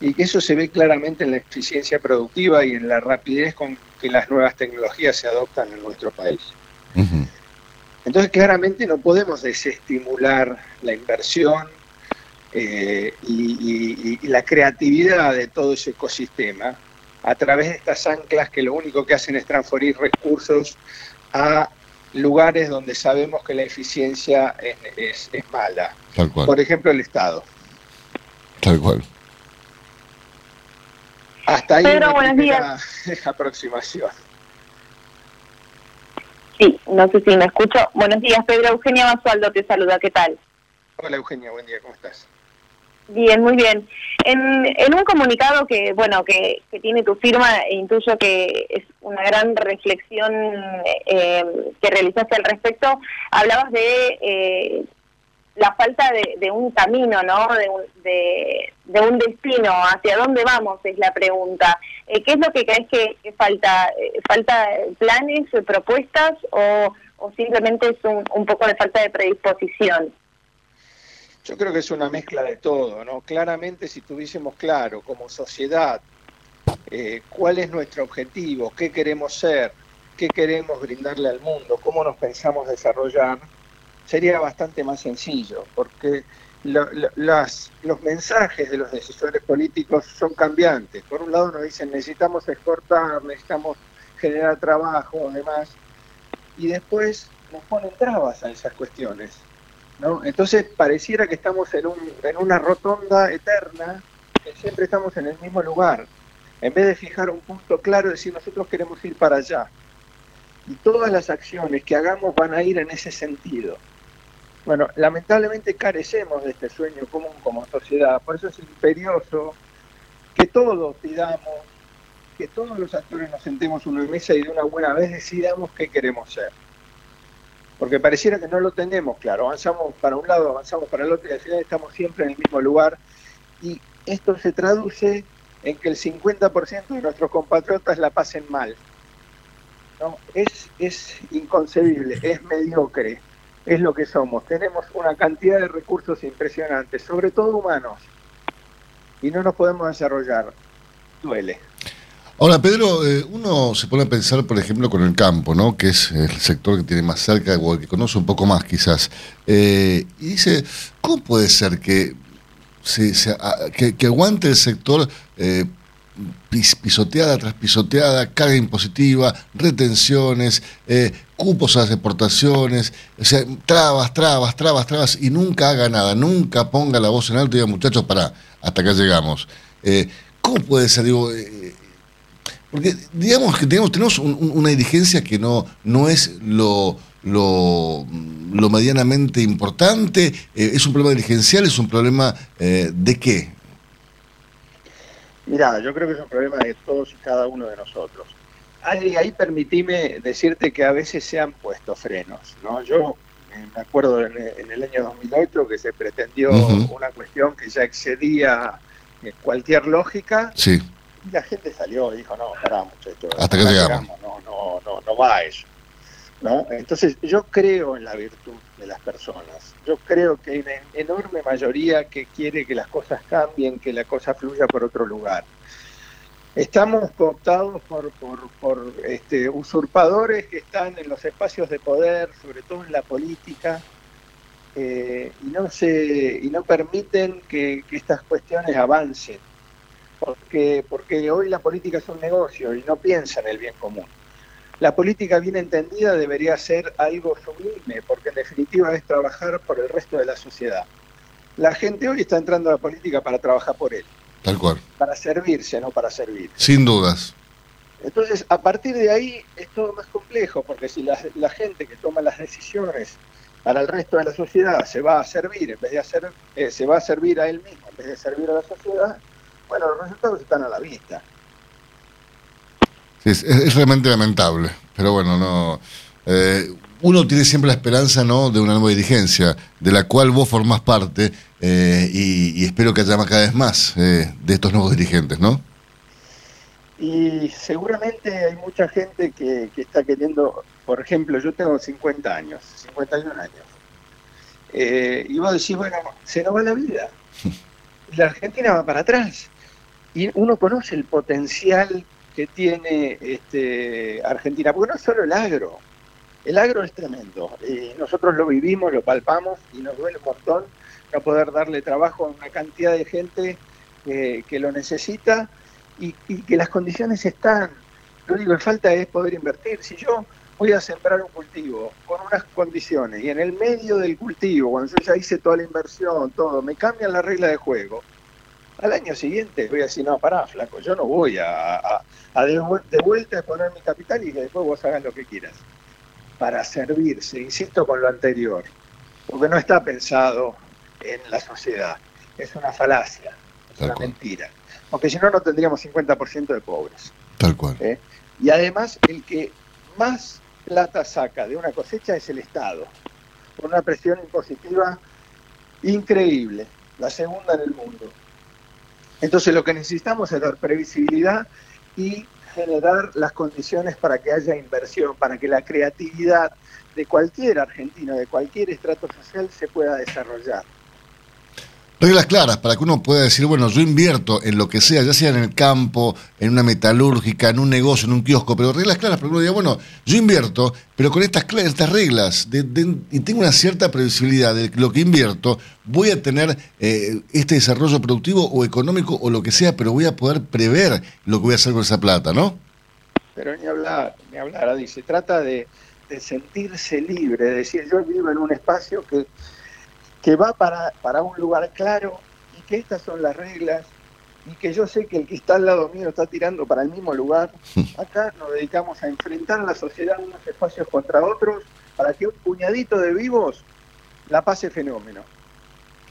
Y que eso se ve claramente en la eficiencia productiva y en la rapidez con que las nuevas tecnologías se adoptan en nuestro país. Entonces, claramente no podemos desestimular la inversión eh, y, la creatividad de todo ese ecosistema a través de estas anclas que lo único que hacen es transferir recursos a lugares donde sabemos que la eficiencia es, mala. Por ejemplo, el Estado. Tal cual. Hasta ahí Pedro, una aproximación. Sí, no sé si me escucho. Buenos días, Pedro. Eugenia Basualdo te saluda. ¿Qué tal? Hola, Eugenia. Buen día. ¿Cómo estás? Bien, muy bien. En, en un comunicado que, bueno, que, que tiene tu firma, e intuyo que es una gran reflexión eh, que realizaste al respecto, hablabas de eh, la falta de, un camino, ¿no? De un, de, un destino, hacia dónde vamos es la pregunta. Eh, ¿Qué es lo que crees que, falta? Eh, ¿Falta planes, propuestas o, o simplemente es un, un poco de falta de predisposición? Yo creo que es una mezcla de todo, ¿no? Claramente si tuviésemos claro como sociedad eh, cuál es nuestro objetivo, qué queremos ser, qué queremos brindarle al mundo, cómo nos pensamos desarrollar, sería bastante más sencillo, porque los mensajes de los decisores políticos son cambiantes. Por un lado nos dicen necesitamos exportar, necesitamos generar trabajo, demás, y después nos ponen trabas a esas cuestiones. Entonces pareciera que estamos en, un, en una rotonda eterna, que siempre estamos en el mismo lugar. En vez de fijar un punto claro, decir nosotros queremos ir para allá. Y todas las acciones que hagamos van a ir en ese sentido. Bueno, lamentablemente carecemos de este sueño común como sociedad, por eso es imperioso que todos pidamos, que todos los actores nos sentemos en mesa y de una buena vez decidamos qué queremos ser porque pareciera que no lo tenemos claro, avanzamos para un lado, avanzamos para el otro y al final estamos siempre en el mismo lugar y esto se traduce en que el 50% de nuestros compatriotas la pasen mal. ¿no? Es, es inconcebible, es mediocre, es lo que somos. Tenemos una cantidad de recursos impresionantes, sobre todo humanos, y no nos podemos desarrollar. Duele. Ahora, Pedro, eh, uno se pone a pensar, por ejemplo, con el campo, ¿no? Que es el sector que tiene más cerca o el que conoce un poco más, quizás. Eh, y dice, ¿cómo puede ser que, se, que, que aguante el sector eh, pis- pisoteada tras pisoteada, carga impositiva, retenciones, eh, cupos a las exportaciones, o sea, trabas, trabas, trabas, trabas, y nunca haga nada, nunca ponga la voz en alto y diga, muchachos, pará, hasta acá llegamos. Eh, ¿Cómo puede ser? Digo, eh, porque digamos que tenemos, tenemos un- un- una dirigencia que no, no es lo, lo, lo medianamente importante, es un problema dirigencial, es un problema de qué. Mira, yo creo que es un problema de todos y cada uno de nosotros. Ahí, ahí permitime decirte que a veces se han puesto frenos, ¿no? Yo me acuerdo en, en el año 2008 que se pretendió una cuestión que ya excedía eh, cualquier lógica Sí, y la gente salió y dijo, no, pará muchachos, Hasta llegamos. no, no, no, no va eso. ¿No? Entonces yo creo en la virtud de las personas, yo creo que hay una enorme mayoría que quiere que las cosas cambien, que la cosa fluya por otro lugar. Estamos cooptados por, este, usurpadores que están en los espacios de poder, sobre todo en la política, eh, y, no se, y no permiten que, que estas cuestiones avancen, porque, porque hoy la política es un negocio y no piensa en el bien común. La política bien entendida debería ser algo sublime, porque en definitiva es trabajar por el resto de la sociedad. La gente hoy está entrando a la política para trabajar por él, tal cual, para servirse, no para servir. sin dudas. Entonces, a partir de ahí es todo más complejo, porque si la, la gente que toma las decisiones para el resto de la sociedad se va a servir, en vez de hacer, eh, se va a servir a él mismo, en vez de servir a la sociedad, bueno, los resultados están a la vista. Es, es realmente lamentable, pero bueno, no. eh, uno tiene siempre la esperanza ¿no? de una nueva dirigencia, de la cual vos formás parte, eh, y, y espero que haya más, cada vez más eh, de estos nuevos dirigentes, ¿no? Y seguramente hay mucha gente que, que está queriendo, por ejemplo, yo tengo 50 años, 51 años, eh, y vos decís, bueno, se nos va la vida, la Argentina va para atrás, y uno conoce el potencial que tiene este, Argentina, porque no es solo el agro, el agro es tremendo, nosotros lo vivimos, lo palpamos, y nos duele un montón no poder darle trabajo a una cantidad de gente que, que lo necesita, y, que las condiciones están. Lo único que falta es poder invertir. Si yo voy a sembrar un cultivo con unas condiciones y en el medio del cultivo, cuando yo ya hice toda la inversión, todo, me cambian la regla de juego, al año siguiente voy a decir, no, pará, flaco, yo no voy a, a de, vu- de vuelta a poner mi capital y que después vos hagas lo que quieras. Para servirse, insisto con lo anterior, porque no está pensado en la sociedad. es una falacia, es una mentira. Porque si no, no tendríamos 50% de pobres. Tal cual. ¿eh? Y además, el que más plata saca de una cosecha es el Estado, con una presión impositiva increíble, la segunda en el mundo. Entonces lo que necesitamos es dar previsibilidad y generar las condiciones para que haya inversión, para que la creatividad de cualquier argentino, de cualquier estrato social se pueda desarrollar. Reglas claras para que uno pueda decir, bueno, yo invierto en lo que sea, ya sea en el campo, en una metalúrgica, en un negocio, en un kiosco, pero reglas claras para que uno diga, bueno, yo invierto, pero con estas, estas reglas y tengo una cierta previsibilidad de lo que invierto, voy a tener eh, este desarrollo productivo o económico o lo que sea, pero voy a poder prever lo que voy a hacer con esa plata, ¿no? Pero ni hablar, ni hablar, Adi, se trata de, de sentirse libre, de decir, yo vivo en un espacio que que va para, para un lugar claro y que estas son las reglas y que yo sé que el que está al lado mío está tirando para el mismo lugar. Acá nos dedicamos a enfrentar la sociedad unos espacios contra otros para que un puñadito de vivos la pase fenómeno.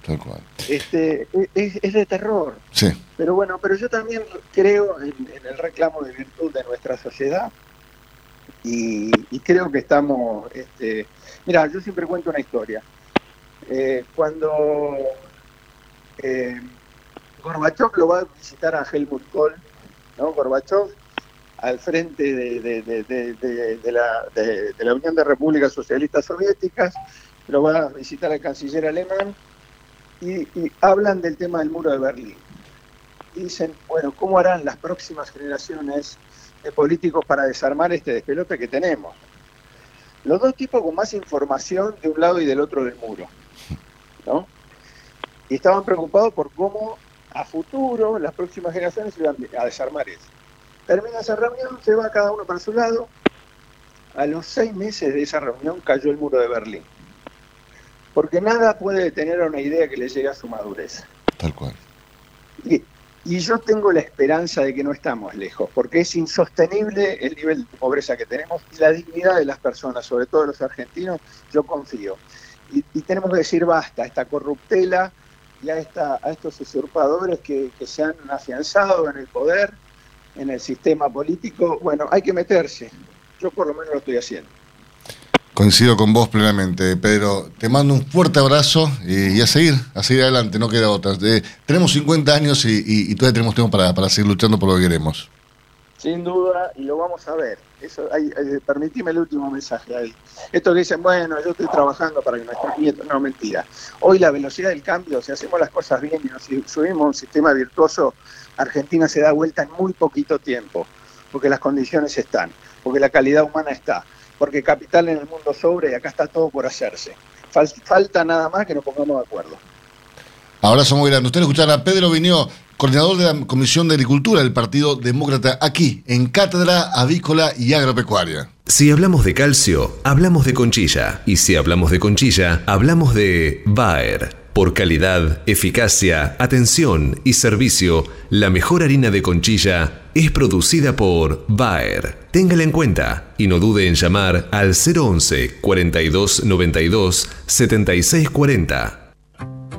Tal cual. Este, es, de terror. Sí. Pero bueno, pero yo también creo en, el reclamo de virtud de nuestra sociedad y, creo que estamos... Este, mira, yo siempre cuento una historia. Eh, cuando eh, Gorbachev lo va a visitar a Helmut Kohl, ¿no? Gorbachev al frente de, la, Unión de Repúblicas Socialistas Soviéticas, lo va a visitar al canciller alemán y, hablan del tema del muro de Berlín. Dicen, bueno, ¿cómo harán las próximas generaciones de políticos para desarmar este despelote que tenemos? Los dos tipos con más información de un lado y del otro del muro. Y estaban preocupados por cómo a futuro las próximas generaciones iban a desarmar eso. Termina esa reunión, se va cada uno para su lado. A los seis meses de esa reunión cayó el muro de Berlín. Porque nada puede detener a una idea que le llegue a su madurez. Tal cual. Y, y yo tengo la esperanza de que no estamos lejos, porque es insostenible el nivel de pobreza que tenemos y la dignidad de las personas, sobre todo de los argentinos, yo confío y, tenemos que decir basta a esta corruptela y a, esta, a estos usurpadores que, se han afianzado en el poder, en el sistema político. Bueno, hay que meterse. Yo por lo menos lo estoy haciendo. Coincido con vos plenamente, Pedro. Te mando un fuerte abrazo y, a seguir, a seguir adelante, no queda otra. Eh, tenemos 50 años y, todavía tenemos tiempo para, para seguir luchando por lo que queremos. Sin duda, y lo vamos a ver. Eso, hay, permitime el último mensaje ahí. Esto que dicen, bueno, yo estoy trabajando para que nuestros nietos, no, mentira. Hoy la velocidad del cambio, si hacemos las cosas bien y nos subimos a un sistema virtuoso, Argentina se da vuelta en muy poquito tiempo, porque las condiciones están, porque la calidad humana está, porque capital en el mundo sobre y acá está todo por hacerse. Falta nada más que nos pongamos de acuerdo. Abrazo muy grande. Usted escuchará a Pedro Viñó coordinador de la Comisión de Agricultura del Partido Demócrata, aquí, en Cátedra Avícola y Agropecuaria. Si hablamos de calcio, hablamos de conchilla. Y si hablamos de conchilla, hablamos de Bayer. Por calidad, eficacia, atención y servicio, la mejor harina de conchilla es producida por Bayer. Téngala en cuenta y no dude en llamar al 011 42 92 76 40.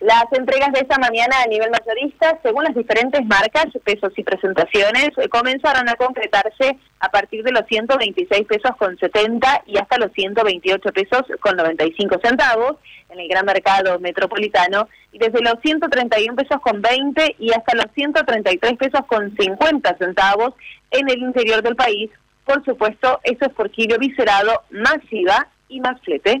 Las entregas de esta mañana a nivel mayorista, según las diferentes marcas, pesos y presentaciones, eh, comenzaron a concretarse a partir de los 126 pesos con 70 y hasta los 128 pesos con 95 centavos en el gran mercado metropolitano y desde los 131 pesos con 20 y hasta los 133 pesos con 50 centavos en el interior del país. Por supuesto, eso es por kilo viscerado, más IVA y más flete.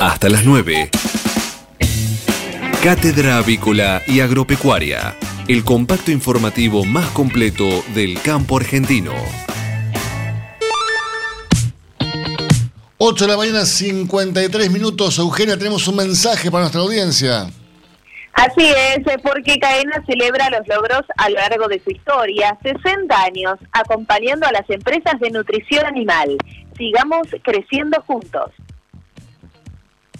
Hasta las 9. Cátedra Avícola y Agropecuaria, el compacto informativo más completo del campo argentino. 8 de la mañana, 53 minutos. Eugenia, tenemos un mensaje para nuestra audiencia. Así es, eh, porque Caena celebra los logros a lo largo de su historia, 60 años acompañando a las empresas de nutrición animal. Sigamos creciendo juntos.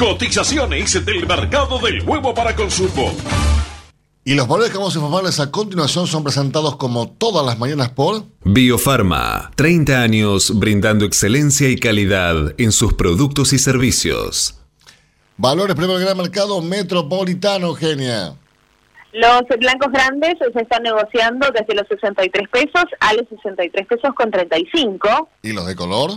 Cotizaciones del mercado del huevo para consumo. Y los valores que vamos a informarles a continuación son presentados como todas las mañanas por Biofarma, 30 años brindando excelencia y calidad en sus productos y servicios. Valores Premio del Gran Mercado Metropolitano, Eugenia. Los blancos grandes se están negociando desde los 63 pesos a los 63 pesos con 35. ¿Y los de color?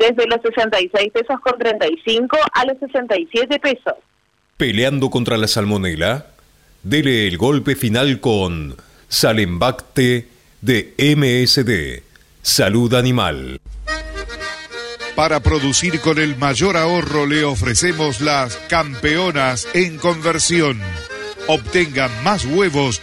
Desde los 66 pesos con 35 a los 67 pesos. Peleando contra la salmonela, dele el golpe final con Salembacte de MSD, Salud Animal. Para producir con el mayor ahorro le ofrecemos las campeonas en conversión. Obtenga más huevos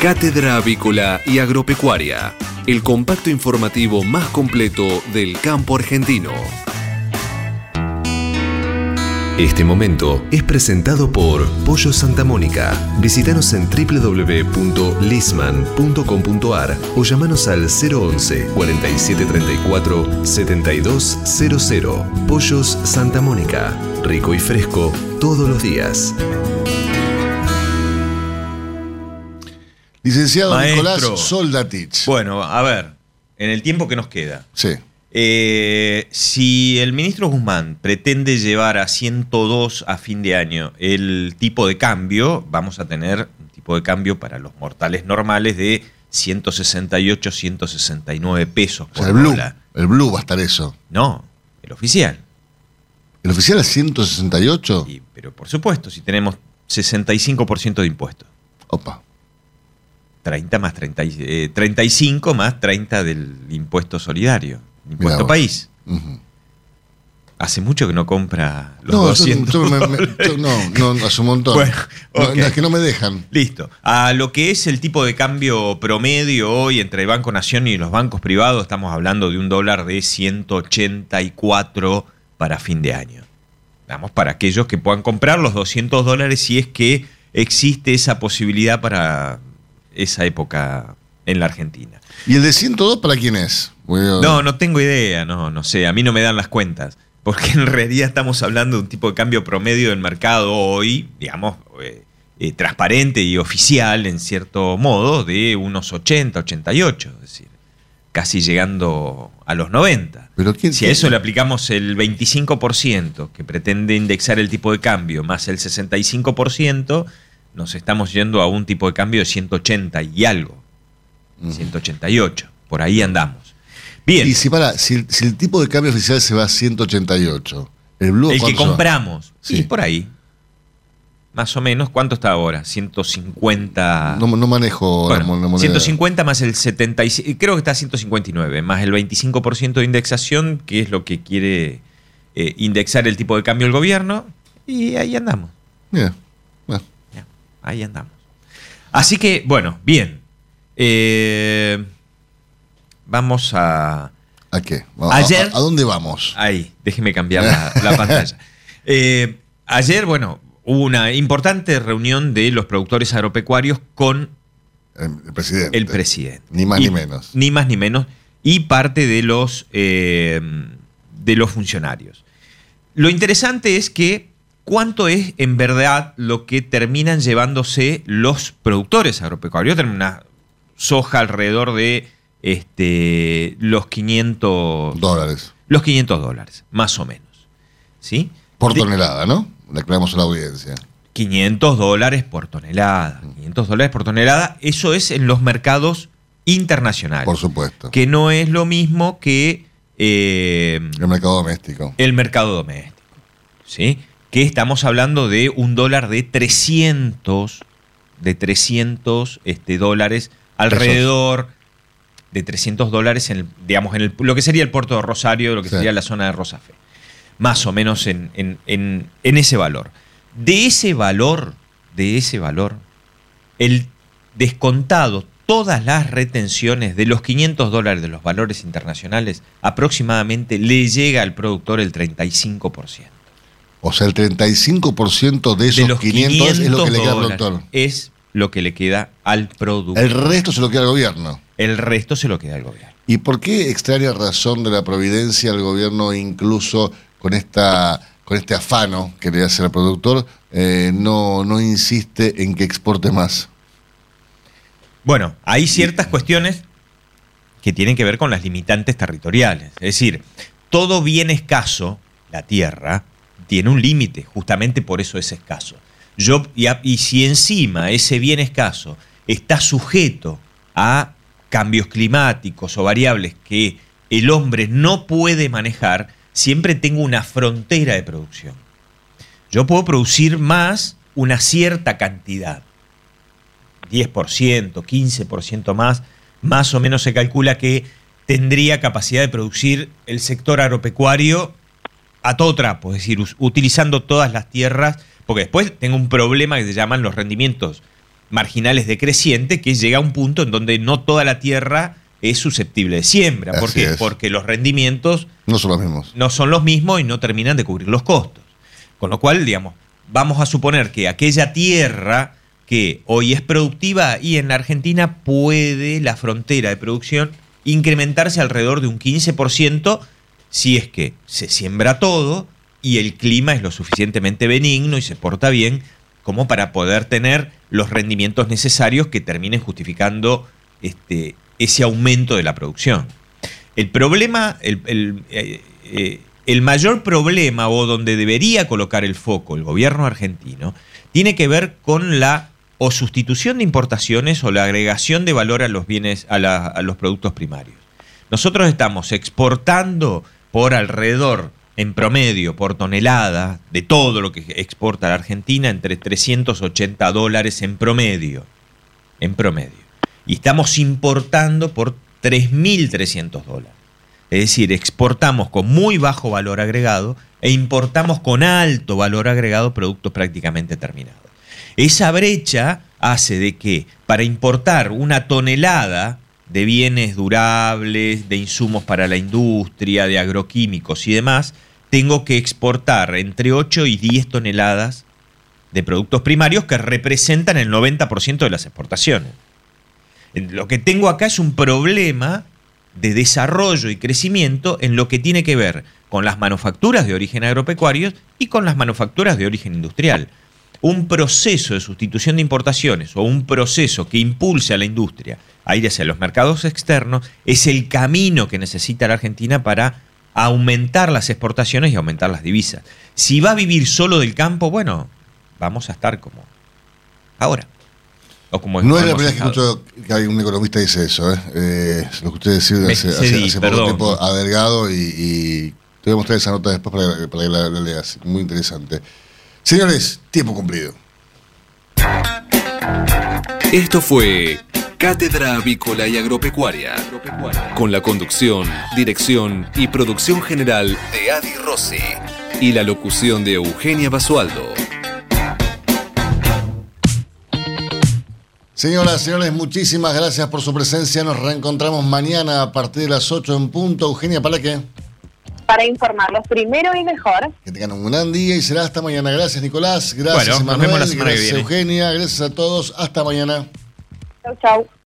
Cátedra Avícola y Agropecuaria, el compacto informativo más completo del campo argentino. Este momento es presentado por Pollo Santa Mónica. Visítanos en www.lisman.com.ar o llamanos al 011 4734 7200. Pollos Santa Mónica. Rico y fresco todos los días. Licenciado Maestro. Nicolás Soldatich. Bueno, a ver, en el tiempo que nos queda. Sí. Eh, si el ministro Guzmán pretende llevar a 102 a fin de año el tipo de cambio, vamos a tener un tipo de cambio para los mortales normales de 168, 169 pesos O por sea, el Blue. El Blue va a estar eso. No, el oficial. ¿El oficial es 168? Pero por supuesto, si tenemos 65% de impuestos. Opa. 30 más 30, y- eh, 35 más 30 del impuesto solidario, impuesto país. Hace mucho que no compra los No, yo- 200 yo me- me- yo no, no, hace un montón. Bueno, no, es que no me dejan. Listo. A lo que es el tipo de cambio promedio hoy entre el Banco Nación y los bancos privados, estamos hablando de un dólar de 184 para fin de año. Vamos, para aquellos que puedan comprar los 200 dólares si es que existe esa posibilidad para esa época en la Argentina. ¿Y el de 102 para quién es? No, no tengo idea, no, no sé, a mí no me dan las cuentas, porque en realidad estamos hablando de un tipo de cambio promedio del mercado hoy, digamos, eh, eh, transparente y oficial en cierto modo, de unos 80, 88, es decir, casi llegando a los 90. Pero quién si a eso le aplicamos el 25% que pretende indexar el tipo de cambio, más el 65%, nos estamos yendo a un tipo de cambio de 180 y algo. 188. Por ahí andamos. Bien. Y si, para, si, si el tipo de cambio oficial se va a 188, el Blue El que compramos. Sí. Sí, por ahí. Más o menos. ¿Cuánto está ahora? 150. No, no manejo Bueno, mon- la moneda. 150 más el 75. Creo que está a 159. Más el 25% de indexación, que es lo que quiere eh, indexar el tipo de cambio el gobierno. Y ahí andamos. Bien. Ahí andamos. Así que, bueno, bien. Eh, vamos a. ¿A qué? ¿A- Ayer. a- a dónde vamos? Ahí, déjeme cambiar la, la pantalla. Eh, ayer, bueno, hubo una importante reunión de los productores agropecuarios con El presidente. el presidente. Ni más Y- ni menos. Ni más ni menos. Y parte de los, eh, de los funcionarios. Lo interesante es que cuánto es en verdad lo que terminan llevándose los productores agropecuarios. Tenemos una soja alrededor de este, los 500 dólares. Los 500 dólares, más o menos. ¿Sí? Por De- tonelada, ¿no? Le aclaramos a la audiencia. 500 dólares por tonelada. 500 dólares por tonelada, eso es en los mercados internacionales. Por supuesto. Que no es lo mismo que eh, El mercado doméstico. el mercado doméstico. ¿Sí? Que estamos hablando de un dólar de 300, de 300 este, dólares alrededor de 300 dólares en el, digamos, en el- lo que sería el puerto de Rosario, lo que Sí. sería la zona de Rosafe. Más o menos en, en- en- en ese valor. De ese valor, de ese valor, el descontado todas las retenciones de los 500 dólares de los valores internacionales, aproximadamente le llega al productor el 35%. O sea, el 35% de esos de los 500, es lo que le queda al productor. Es lo que le queda al productor. El resto se lo queda al gobierno. El resto se lo queda al gobierno. ¿Y por qué extraña razón de la providencia el gobierno incluso con esta con este afano que le hace al productor eh, no, no insiste en que exporte más? Bueno, hay ciertas cuestiones que tienen que ver con las limitantes territoriales. Es decir, todo bien escaso, la tierra, tiene un límite, justamente por eso es escaso. Yo, y, y si encima ese bien escaso está sujeto a cambios climáticos o variables que el hombre no puede manejar, siempre tengo una frontera de producción. Yo puedo producir más una cierta cantidad. 10%, 15% más, más o menos se calcula que tendría capacidad de producir el sector agropecuario a todo trapo, es decir, utilizando todas las tierras, porque después tengo un problema que se llaman los rendimientos marginales decrecientes, que llega a un punto en donde no toda la tierra es susceptible de siembra. ¿Por qué? Porque los rendimientos No son los mismos. no son los mismos y no terminan de cubrir los costos. Con lo cual, digamos, vamos a suponer que aquella tierra que hoy es productiva y en la Argentina puede la frontera de producción incrementarse alrededor de un 15% si es que se siembra todo y el clima es lo suficientemente benigno y se porta bien como para poder tener los rendimientos necesarios que terminen justificando este, ese aumento de la producción. El problema, el, el, eh, eh, mayor problema o donde debería colocar el foco el gobierno argentino tiene que ver con la o sustitución de importaciones o la agregación de valor a los bienes, a los productos primarios. Nosotros estamos exportando por alrededor, en promedio, por tonelada, de todo lo que exporta la Argentina, entre 380 dólares en promedio. En promedio. Y estamos importando por 3.300 dólares. Es decir, exportamos con muy bajo valor agregado e importamos con alto valor agregado productos prácticamente terminados. Esa brecha hace de que para importar una tonelada de bienes durables, de insumos para la industria, de agroquímicos y demás, tengo que exportar entre 8 y 10 toneladas de productos primarios que representan el 90% de las exportaciones. Lo que tengo acá es un problema de desarrollo y crecimiento en lo que tiene que ver con las manufacturas de origen agropecuario y con las manufacturas de origen industrial. Un proceso de sustitución de importaciones o un proceso que impulse a la industria a ir hacia los mercados externos es el camino que necesita la Argentina para aumentar las exportaciones y aumentar las divisas. Si va a vivir solo del campo, bueno, vamos a estar como ahora. O como No es la primera vez que escucho que un economista dice eso, ¿eh? Eh, lo que usted decía hace, hace- hace poco tiempo a Delgado y, y te voy a mostrar esa nota después para, que- para que la, la leas. Muy interesante. Señores, tiempo cumplido. Esto fue Cátedra Avícola y Agropecuaria, con la conducción, dirección y producción general de Adi Rossi y la locución de Eugenia Basualdo. Señoras, señores, muchísimas gracias por su presencia. Nos reencontramos mañana a partir de las 8 en punto. Eugenia, ¿para qué? Para informarlos primero y mejor. Que tengan un gran día y será hasta mañana. Gracias, Nicolás. Gracias, Bueno, nos Emanuel. vemos la semana que gracias, viene. Eugenia. Gracias a todos. Hasta mañana. Chau, chau.